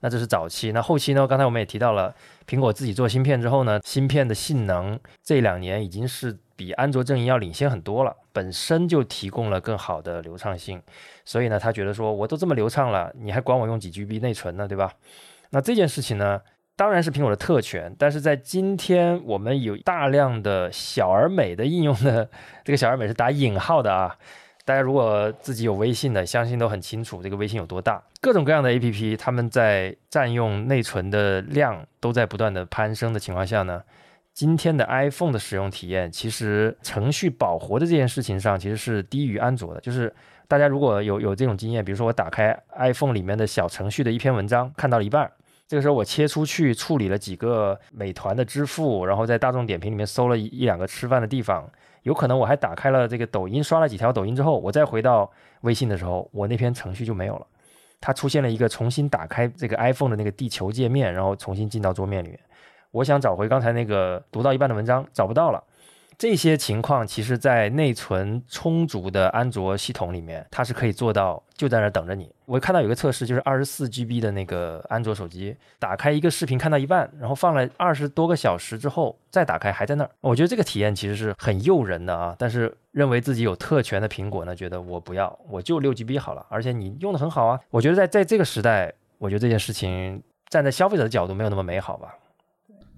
那这是早期，那后期呢？刚才我们也提到了，苹果自己做芯片之后呢，芯片的性能这两年已经是比安卓阵营要领先很多了，本身就提供了更好的流畅性，所以呢，他觉得说我都这么流畅了，你还管我用几 GB 内存呢，对吧？那这件事情呢，当然是苹果的特权，但是在今天我们有大量的小而美的应用的，这个小而美是打引号的啊。大家如果自己有微信的，相信都很清楚这个微信有多大。各种各样的 APP，他们在占用内存的量都在不断的攀升的情况下呢，今天的 iPhone 的使用体验，其实程序保活的这件事情上，其实是低于安卓的。就是大家如果有有这种经验，比如说我打开 iPhone 里面的小程序的一篇文章，看到了一半，这个时候我切出去处理了几个美团的支付，然后在大众点评里面搜了一一两个吃饭的地方。有可能我还打开了这个抖音，刷了几条抖音之后，我再回到微信的时候，我那篇程序就没有了。它出现了一个重新打开这个 iPhone 的那个地球界面，然后重新进到桌面里面。我想找回刚才那个读到一半的文章，找不到了。这些情况其实，在内存充足的安卓系统里面，它是可以做到，就在那等着你。我看到有个测试，就是二十四 GB 的那个安卓手机，打开一个视频看到一半，然后放了二十多个小时之后再打开还在那儿。我觉得这个体验其实是很诱人的啊。但是认为自己有特权的苹果呢，觉得我不要，我就六 GB 好了，而且你用的很好啊。我觉得在在这个时代，我觉得这件事情站在消费者的角度没有那么美好吧。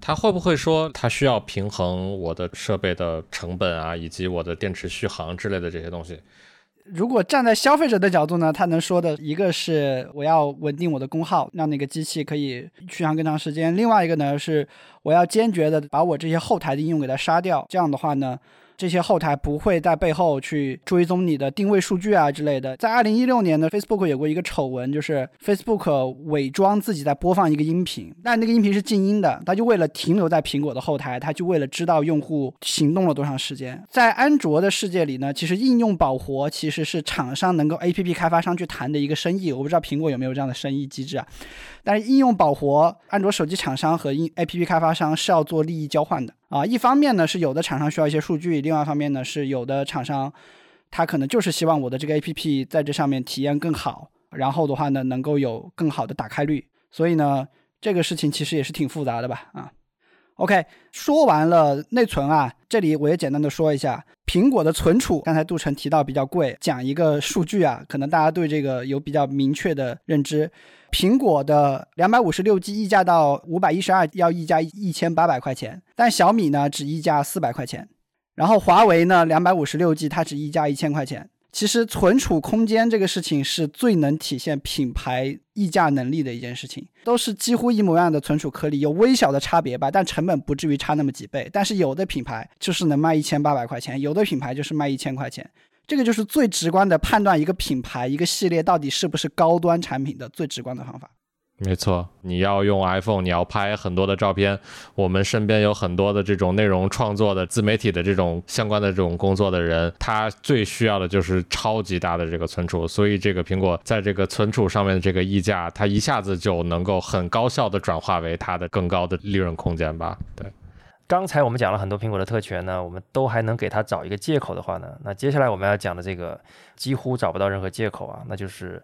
他会不会说他需要平衡我的设备的成本啊，以及我的电池续航之类的这些东西？如果站在消费者的角度呢，他能说的一个是我要稳定我的功耗，让那个机器可以续航更长时间；另外一个呢是我要坚决的把我这些后台的应用给它杀掉。这样的话呢。这些后台不会在背后去追踪你的定位数据啊之类的。在二零一六年呢，Facebook 有过一个丑闻，就是 Facebook 伪装自己在播放一个音频，但那个音频是静音的，他就为了停留在苹果的后台，他就为了知道用户行动了多长时间。在安卓的世界里呢，其实应用保活其实是厂商能够 APP 开发商去谈的一个生意，我不知道苹果有没有这样的生意机制啊。但是应用保活，安卓手机厂商和应 APP 开发商是要做利益交换的啊。一方面呢是有的厂商需要一些数据，另外一方面呢是有的厂商，他可能就是希望我的这个 APP 在这上面体验更好，然后的话呢能够有更好的打开率。所以呢这个事情其实也是挺复杂的吧啊。OK，说完了内存啊，这里我也简单的说一下苹果的存储。刚才杜成提到比较贵，讲一个数据啊，可能大家对这个有比较明确的认知。苹果的两百五十六 G 溢价到五百一十二要溢价一千八百块钱，但小米呢只溢价四百块钱，然后华为呢两百五十六 G 它只溢价一千块钱。其实存储空间这个事情是最能体现品牌溢价能力的一件事情，都是几乎一模一样的存储颗粒，有微小的差别吧，但成本不至于差那么几倍。但是有的品牌就是能卖一千八百块钱，有的品牌就是卖一千块钱。这个就是最直观的判断一个品牌、一个系列到底是不是高端产品的最直观的方法。没错，你要用 iPhone，你要拍很多的照片。我们身边有很多的这种内容创作的自媒体的这种相关的这种工作的人，他最需要的就是超级大的这个存储。所以，这个苹果在这个存储上面的这个溢价，它一下子就能够很高效的转化为它的更高的利润空间吧？对。刚才我们讲了很多苹果的特权呢，我们都还能给它找一个借口的话呢，那接下来我们要讲的这个几乎找不到任何借口啊，那就是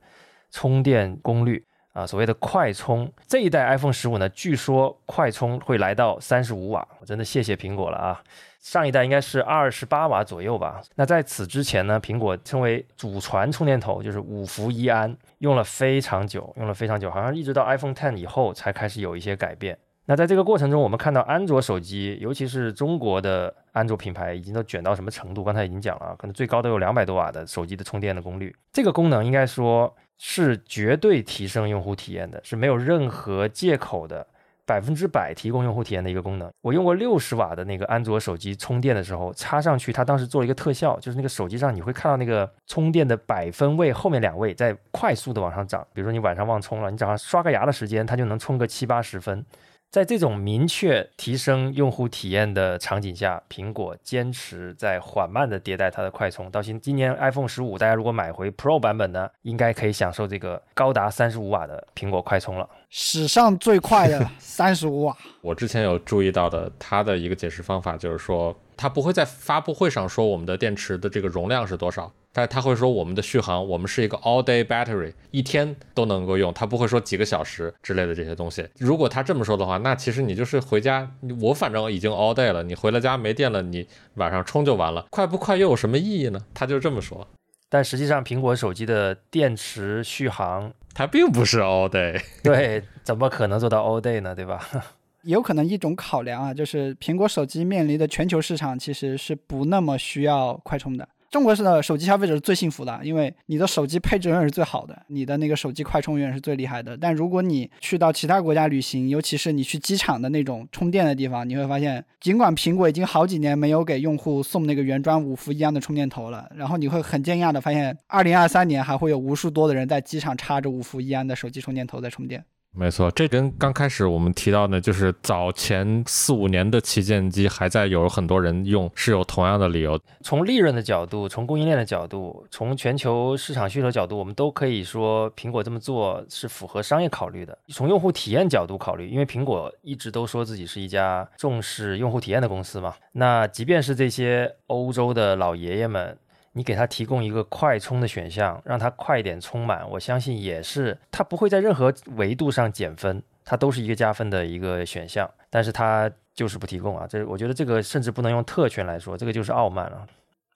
充电功率啊，所谓的快充。这一代 iPhone 十五呢，据说快充会来到三十五瓦，我真的谢谢苹果了啊。上一代应该是二十八瓦左右吧。那在此之前呢，苹果称为祖传充电头，就是五伏一安，用了非常久，用了非常久，好像一直到 iPhone Ten 以后才开始有一些改变。那在这个过程中，我们看到安卓手机，尤其是中国的安卓品牌，已经都卷到什么程度？刚才已经讲了，可能最高都有两百多瓦的手机的充电的功率。这个功能应该说是绝对提升用户体验的，是没有任何借口的，百分之百提供用户体验的一个功能。我用过六十瓦的那个安卓手机充电的时候，插上去，它当时做了一个特效，就是那个手机上你会看到那个充电的百分位后面两位在快速的往上涨。比如说你晚上忘充了，你早上刷个牙的时间，它就能充个七八十分。在这种明确提升用户体验的场景下，苹果坚持在缓慢的迭代它的快充。到今今年 iPhone 十五，大家如果买回 Pro 版本呢，应该可以享受这个高达三十五瓦的苹果快充了，史上最快的 (laughs) 三十五瓦。我之前有注意到的，它的一个解释方法就是说，它不会在发布会上说我们的电池的这个容量是多少。但他会说我们的续航，我们是一个 all day battery，一天都能够用。他不会说几个小时之类的这些东西。如果他这么说的话，那其实你就是回家，我反正已经 all day 了，你回了家没电了，你晚上充就完了。快不快又有什么意义呢？他就这么说。但实际上，苹果手机的电池续航它并不是 all day。对，怎么可能做到 all day 呢？对吧？(laughs) 有可能一种考量啊，就是苹果手机面临的全球市场其实是不那么需要快充的。中国式的手机消费者是最幸福的，因为你的手机配置永远是最好的，你的那个手机快充永远是最厉害的。但如果你去到其他国家旅行，尤其是你去机场的那种充电的地方，你会发现，尽管苹果已经好几年没有给用户送那个原装五伏一安的充电头了，然后你会很惊讶的发现，二零二三年还会有无数多的人在机场插着五伏一安的手机充电头在充电。没错，这跟刚开始我们提到的，就是早前四五年的旗舰机还在有很多人用，是有同样的理由。从利润的角度，从供应链的角度，从全球市场需求角度，我们都可以说苹果这么做是符合商业考虑的。从用户体验角度考虑，因为苹果一直都说自己是一家重视用户体验的公司嘛，那即便是这些欧洲的老爷爷们。你给他提供一个快充的选项，让他快一点充满，我相信也是他不会在任何维度上减分，它都是一个加分的一个选项。但是它就是不提供啊，这我觉得这个甚至不能用特权来说，这个就是傲慢了。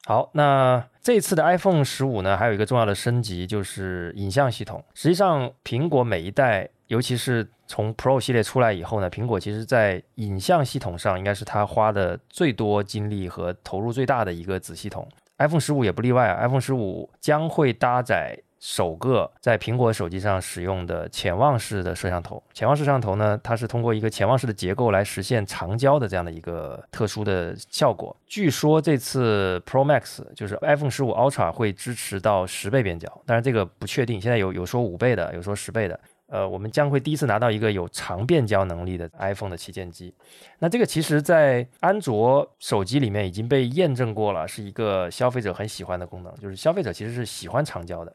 好，那这次的 iPhone 十五呢，还有一个重要的升级就是影像系统。实际上，苹果每一代。尤其是从 Pro 系列出来以后呢，苹果其实在影像系统上应该是它花的最多精力和投入最大的一个子系统。iPhone 十五也不例外啊，iPhone 十五将会搭载。首个在苹果手机上使用的潜望式的摄像头，潜望式摄像头呢，它是通过一个潜望式的结构来实现长焦的这样的一个特殊的效果。据说这次 Pro Max 就是 iPhone 十五 Ultra 会支持到十倍变焦，但是这个不确定，现在有有说五倍的，有说十倍的。呃，我们将会第一次拿到一个有长变焦能力的 iPhone 的旗舰机。那这个其实，在安卓手机里面已经被验证过了，是一个消费者很喜欢的功能，就是消费者其实是喜欢长焦的。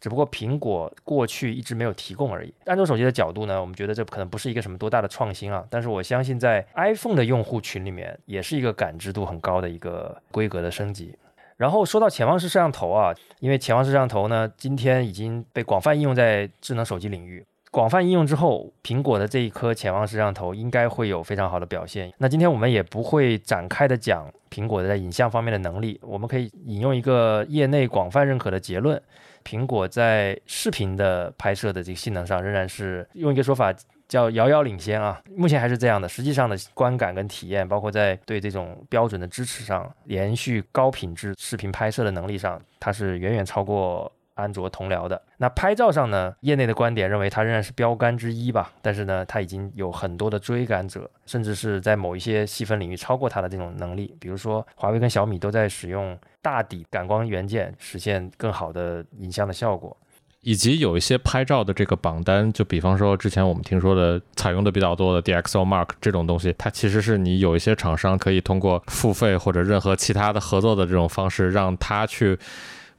只不过苹果过去一直没有提供而已。安卓手机的角度呢，我们觉得这可能不是一个什么多大的创新啊。但是我相信在 iPhone 的用户群里面，也是一个感知度很高的一个规格的升级。然后说到潜望式摄像头啊，因为潜望式摄像头呢，今天已经被广泛应用在智能手机领域。广泛应用之后，苹果的这一颗潜望摄像头应该会有非常好的表现。那今天我们也不会展开的讲苹果的在影像方面的能力，我们可以引用一个业内广泛认可的结论。苹果在视频的拍摄的这个性能上，仍然是用一个说法叫遥遥领先啊。目前还是这样的，实际上的观感跟体验，包括在对这种标准的支持上，连续高品质视频拍摄的能力上，它是远远超过。安卓同僚的那拍照上呢，业内的观点认为它仍然是标杆之一吧，但是呢，它已经有很多的追赶者，甚至是在某一些细分领域超过它的这种能力。比如说，华为跟小米都在使用大底感光元件，实现更好的影像的效果。以及有一些拍照的这个榜单，就比方说之前我们听说的采用的比较多的 DxO Mark 这种东西，它其实是你有一些厂商可以通过付费或者任何其他的合作的这种方式，让它去。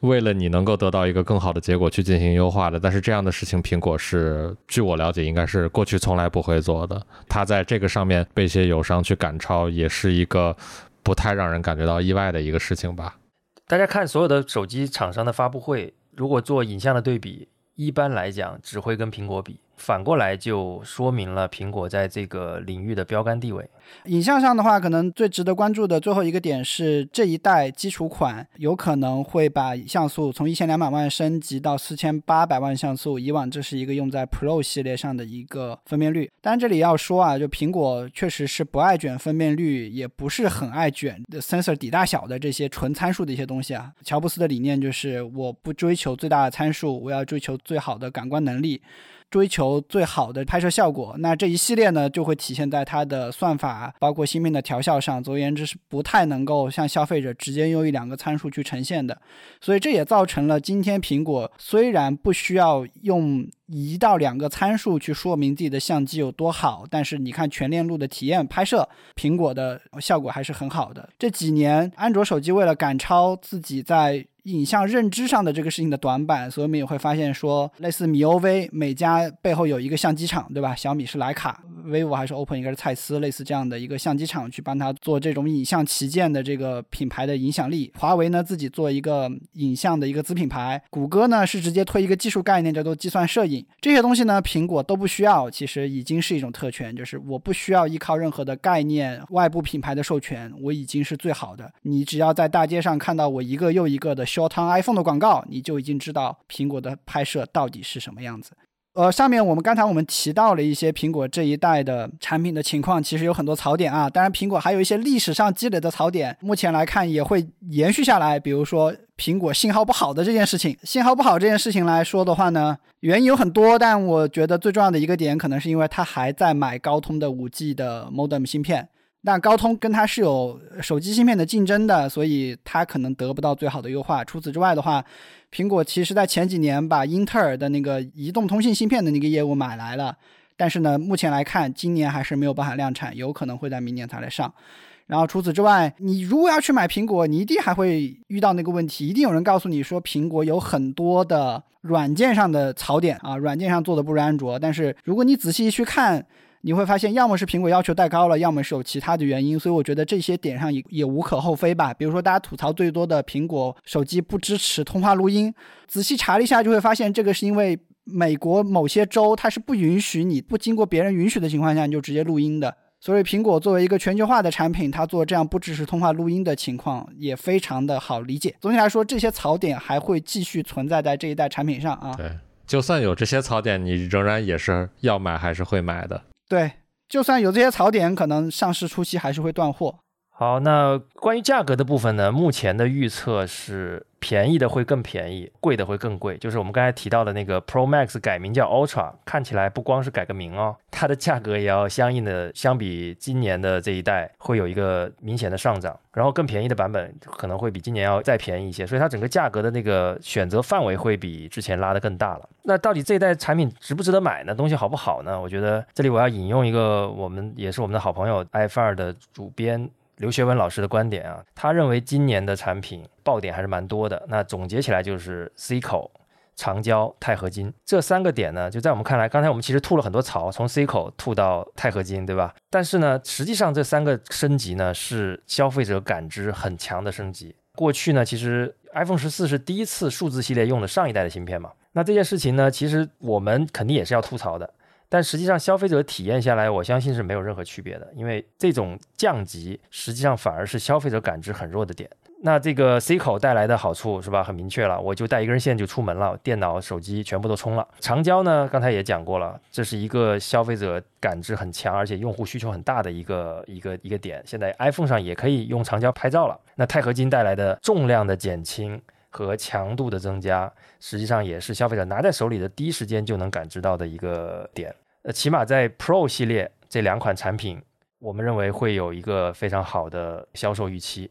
为了你能够得到一个更好的结果去进行优化的，但是这样的事情苹果是，据我了解，应该是过去从来不会做的。它在这个上面被一些友商去赶超，也是一个不太让人感觉到意外的一个事情吧。大家看所有的手机厂商的发布会，如果做影像的对比，一般来讲只会跟苹果比。反过来就说明了苹果在这个领域的标杆地位。影像上的话，可能最值得关注的最后一个点是，这一代基础款有可能会把像素从一千两百万升级到四千八百万像素。以往这是一个用在 Pro 系列上的一个分辨率。当然这里要说啊，就苹果确实是不爱卷分辨率，也不是很爱卷 sensor 底大小的这些纯参数的一些东西啊。乔布斯的理念就是，我不追求最大的参数，我要追求最好的感官能力。追求最好的拍摄效果，那这一系列呢就会体现在它的算法，包括芯片的调校上。总而言之，是不太能够向消费者直接用一两个参数去呈现的。所以这也造成了今天苹果虽然不需要用一到两个参数去说明自己的相机有多好，但是你看全链路的体验拍摄，苹果的效果还是很好的。这几年安卓手机为了赶超自己在影像认知上的这个事情的短板，所以我们也会发现说，类似米 OV 每家背后有一个相机厂，对吧？小米是徕卡，vivo 还是 OPPO 应该是蔡司，类似这样的一个相机厂去帮他做这种影像旗舰的这个品牌的影响力。华为呢自己做一个影像的一个子品牌，谷歌呢是直接推一个技术概念叫做计算摄影，这些东西呢苹果都不需要，其实已经是一种特权，就是我不需要依靠任何的概念、外部品牌的授权，我已经是最好的。你只要在大街上看到我一个又一个的。Short on iPhone 的广告，你就已经知道苹果的拍摄到底是什么样子。呃，上面我们刚才我们提到了一些苹果这一代的产品的情况，其实有很多槽点啊。当然，苹果还有一些历史上积累的槽点，目前来看也会延续下来。比如说，苹果信号不好的这件事情，信号不好这件事情来说的话呢，原因有很多，但我觉得最重要的一个点，可能是因为它还在买高通的五 G 的 modem 芯片。但高通跟它是有手机芯片的竞争的，所以它可能得不到最好的优化。除此之外的话，苹果其实在前几年把英特尔的那个移动通信芯片的那个业务买来了，但是呢，目前来看，今年还是没有办法量产，有可能会在明年才来上。然后除此之外，你如果要去买苹果，你一定还会遇到那个问题，一定有人告诉你说苹果有很多的软件上的槽点啊，软件上做的不如安卓。但是如果你仔细去看，你会发现，要么是苹果要求太高了，要么是有其他的原因，所以我觉得这些点上也也无可厚非吧。比如说，大家吐槽最多的苹果手机不支持通话录音，仔细查了一下，就会发现这个是因为美国某些州它是不允许你不经过别人允许的情况下你就直接录音的。所以，苹果作为一个全球化的产品，它做这样不支持通话录音的情况也非常的好理解。总体来说，这些槽点还会继续存在在这一代产品上啊。对。就算有这些槽点，你仍然也是要买还是会买的。对，就算有这些槽点，可能上市初期还是会断货。好，那关于价格的部分呢？目前的预测是便宜的会更便宜，贵的会更贵。就是我们刚才提到的那个 Pro Max 改名叫 Ultra，看起来不光是改个名哦，它的价格也要相应的相比今年的这一代会有一个明显的上涨。然后更便宜的版本可能会比今年要再便宜一些，所以它整个价格的那个选择范围会比之前拉得更大了。那到底这一代产品值不值得买呢？东西好不好呢？我觉得这里我要引用一个我们也是我们的好朋友 iFAR 的主编。刘学文老师的观点啊，他认为今年的产品爆点还是蛮多的。那总结起来就是 C 口、长焦、钛合金这三个点呢，就在我们看来，刚才我们其实吐了很多槽，从 C 口吐到钛合金，对吧？但是呢，实际上这三个升级呢，是消费者感知很强的升级。过去呢，其实 iPhone 十四是第一次数字系列用的上一代的芯片嘛，那这件事情呢，其实我们肯定也是要吐槽的。但实际上，消费者体验下来，我相信是没有任何区别的，因为这种降级实际上反而是消费者感知很弱的点。那这个 C 口带来的好处是吧？很明确了，我就带一根线就出门了，电脑、手机全部都充了。长焦呢，刚才也讲过了，这是一个消费者感知很强，而且用户需求很大的一个一个一个点。现在 iPhone 上也可以用长焦拍照了。那钛合金带来的重量的减轻和强度的增加，实际上也是消费者拿在手里的第一时间就能感知到的一个点。呃，起码在 Pro 系列这两款产品，我们认为会有一个非常好的销售预期。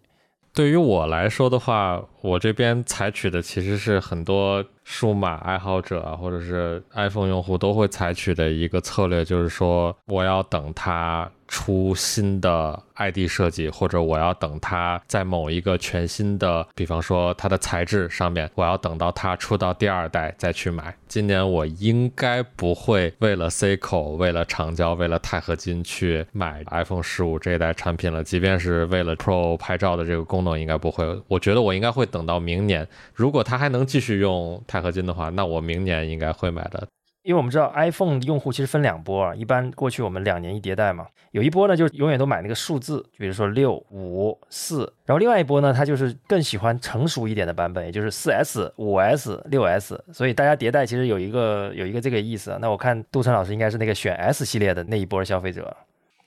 对于我来说的话，我这边采取的其实是很多数码爱好者或者是 iPhone 用户都会采取的一个策略，就是说我要等它。出新的 ID 设计，或者我要等它在某一个全新的，比方说它的材质上面，我要等到它出到第二代再去买。今年我应该不会为了 C 口、为了长焦、为了钛合金去买 iPhone 十五这一代产品了。即便是为了 Pro 拍照的这个功能，应该不会。我觉得我应该会等到明年，如果它还能继续用钛合金的话，那我明年应该会买的。因为我们知道 iPhone 用户其实分两波啊，一般过去我们两年一迭代嘛，有一波呢就永远都买那个数字，比如说六五四，然后另外一波呢，他就是更喜欢成熟一点的版本，也就是四 S、五 S、六 S，所以大家迭代其实有一个有一个这个意思。那我看杜晨老师应该是那个选 S 系列的那一波消费者。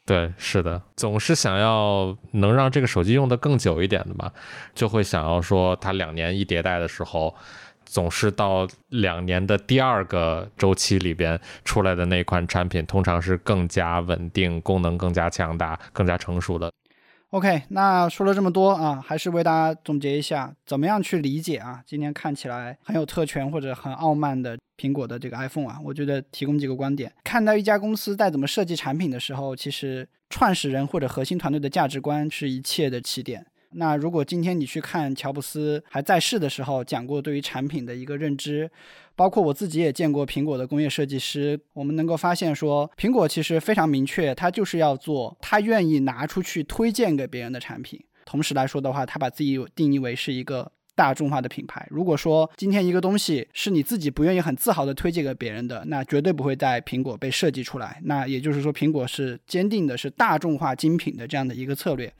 对，是的，总是想要能让这个手机用的更久一点的嘛，就会想要说它两年一迭代的时候。总是到两年的第二个周期里边出来的那款产品，通常是更加稳定、功能更加强大、更加成熟的。OK，那说了这么多啊，还是为大家总结一下，怎么样去理解啊？今天看起来很有特权或者很傲慢的苹果的这个 iPhone 啊，我觉得提供几个观点。看到一家公司在怎么设计产品的时候，其实创始人或者核心团队的价值观是一切的起点。那如果今天你去看乔布斯还在世的时候讲过对于产品的一个认知，包括我自己也见过苹果的工业设计师，我们能够发现说，苹果其实非常明确，它就是要做他愿意拿出去推荐给别人的产品。同时来说的话，他把自己定义为是一个大众化的品牌。如果说今天一个东西是你自己不愿意很自豪的推荐给别人的，那绝对不会在苹果被设计出来。那也就是说，苹果是坚定的是大众化精品的这样的一个策略。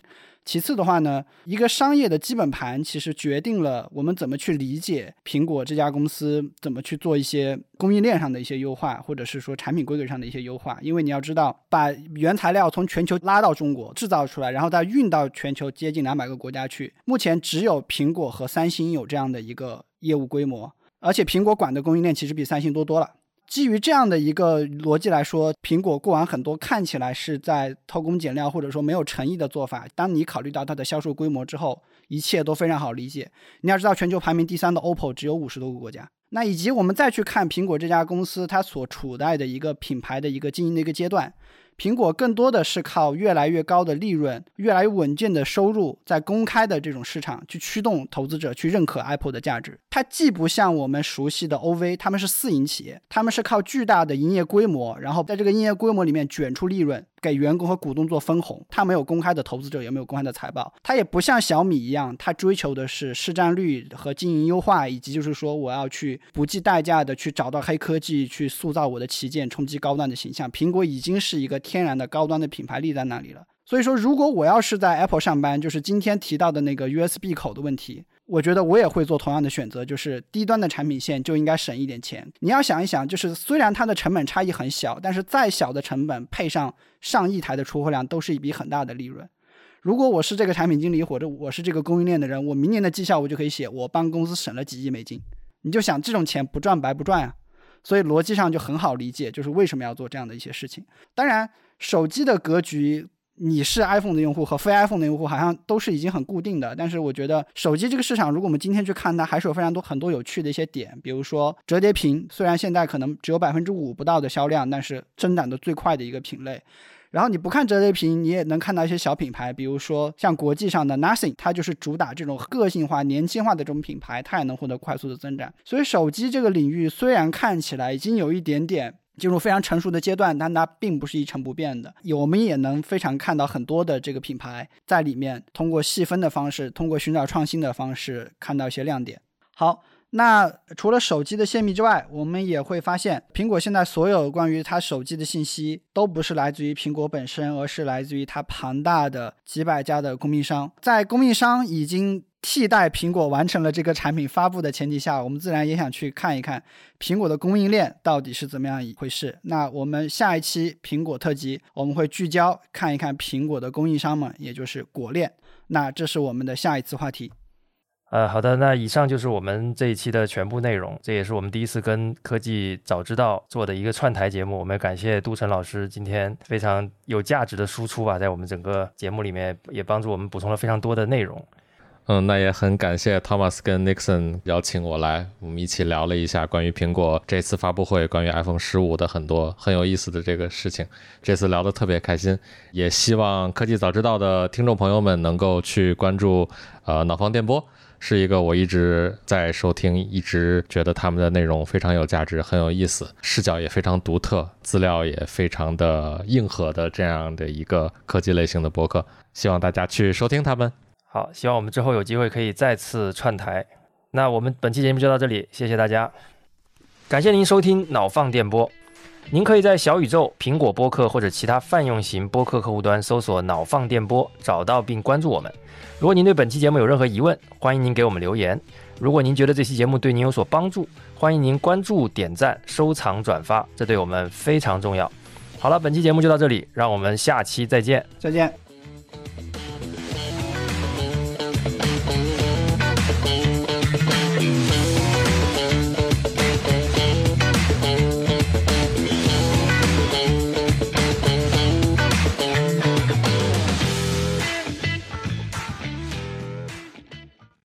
其次的话呢，一个商业的基本盘其实决定了我们怎么去理解苹果这家公司怎么去做一些供应链上的一些优化，或者是说产品规格上的一些优化。因为你要知道，把原材料从全球拉到中国制造出来，然后再运到全球接近两百个国家去，目前只有苹果和三星有这样的一个业务规模，而且苹果管的供应链其实比三星多多了。基于这样的一个逻辑来说，苹果过往很多看起来是在偷工减料或者说没有诚意的做法，当你考虑到它的销售规模之后，一切都非常好理解。你要知道，全球排名第三的 OPPO 只有五十多个国家。那以及我们再去看苹果这家公司，它所处在的一个品牌的一个经营的一个阶段。苹果更多的是靠越来越高的利润、越来越稳健的收入，在公开的这种市场去驱动投资者去认可 Apple 的价值。它既不像我们熟悉的 OV，他们是私营企业，他们是靠巨大的营业规模，然后在这个营业规模里面卷出利润。给员工和股东做分红，他没有公开的投资者，也没有公开的财报，他也不像小米一样，他追求的是市占率和经营优化，以及就是说我要去不计代价的去找到黑科技，去塑造我的旗舰，冲击高端的形象。苹果已经是一个天然的高端的品牌立在那里了，所以说，如果我要是在 Apple 上班，就是今天提到的那个 USB 口的问题，我觉得我也会做同样的选择，就是低端的产品线就应该省一点钱。你要想一想，就是虽然它的成本差异很小，但是再小的成本配上上亿台的出货量，都是一笔很大的利润。如果我是这个产品经理或者我是这个供应链的人，我明年的绩效我就可以写我帮公司省了几亿美金。你就想这种钱不赚白不赚啊，所以逻辑上就很好理解，就是为什么要做这样的一些事情。当然，手机的格局。你是 iPhone 的用户和非 iPhone 的用户好像都是已经很固定的，但是我觉得手机这个市场，如果我们今天去看它，还是有非常多很多有趣的一些点，比如说折叠屏，虽然现在可能只有百分之五不到的销量，但是增长的最快的一个品类。然后你不看折叠屏，你也能看到一些小品牌，比如说像国际上的 Nothing，它就是主打这种个性化、年轻化的这种品牌，它也能获得快速的增长。所以手机这个领域虽然看起来已经有一点点。进入非常成熟的阶段，但它并不是一成不变的。我们也能非常看到很多的这个品牌在里面通过细分的方式，通过寻找创新的方式，看到一些亮点。好，那除了手机的泄密之外，我们也会发现，苹果现在所有关于它手机的信息都不是来自于苹果本身，而是来自于它庞大的几百家的供应商，在供应商已经。替代苹果完成了这个产品发布的前提下，我们自然也想去看一看苹果的供应链到底是怎么样一回事。那我们下一期苹果特辑，我们会聚焦看一看苹果的供应商们，也就是果链。那这是我们的下一次话题。呃，好的，那以上就是我们这一期的全部内容。这也是我们第一次跟科技早知道做的一个串台节目。我们感谢杜晨老师今天非常有价值的输出吧，在我们整个节目里面也帮助我们补充了非常多的内容。嗯，那也很感谢 Thomas 跟 Nixon 邀请我来，我们一起聊了一下关于苹果这次发布会，关于 iPhone 十五的很多很有意思的这个事情。这次聊得特别开心，也希望科技早知道的听众朋友们能够去关注呃脑方电波，是一个我一直在收听，一直觉得他们的内容非常有价值，很有意思，视角也非常独特，资料也非常的硬核的这样的一个科技类型的博客，希望大家去收听他们。好，希望我们之后有机会可以再次串台。那我们本期节目就到这里，谢谢大家，感谢您收听脑放电波。您可以在小宇宙、苹果播客或者其他泛用型播客客户端搜索“脑放电波”，找到并关注我们。如果您对本期节目有任何疑问，欢迎您给我们留言。如果您觉得这期节目对您有所帮助，欢迎您关注、点赞、收藏、转发，这对我们非常重要。好了，本期节目就到这里，让我们下期再见，再见。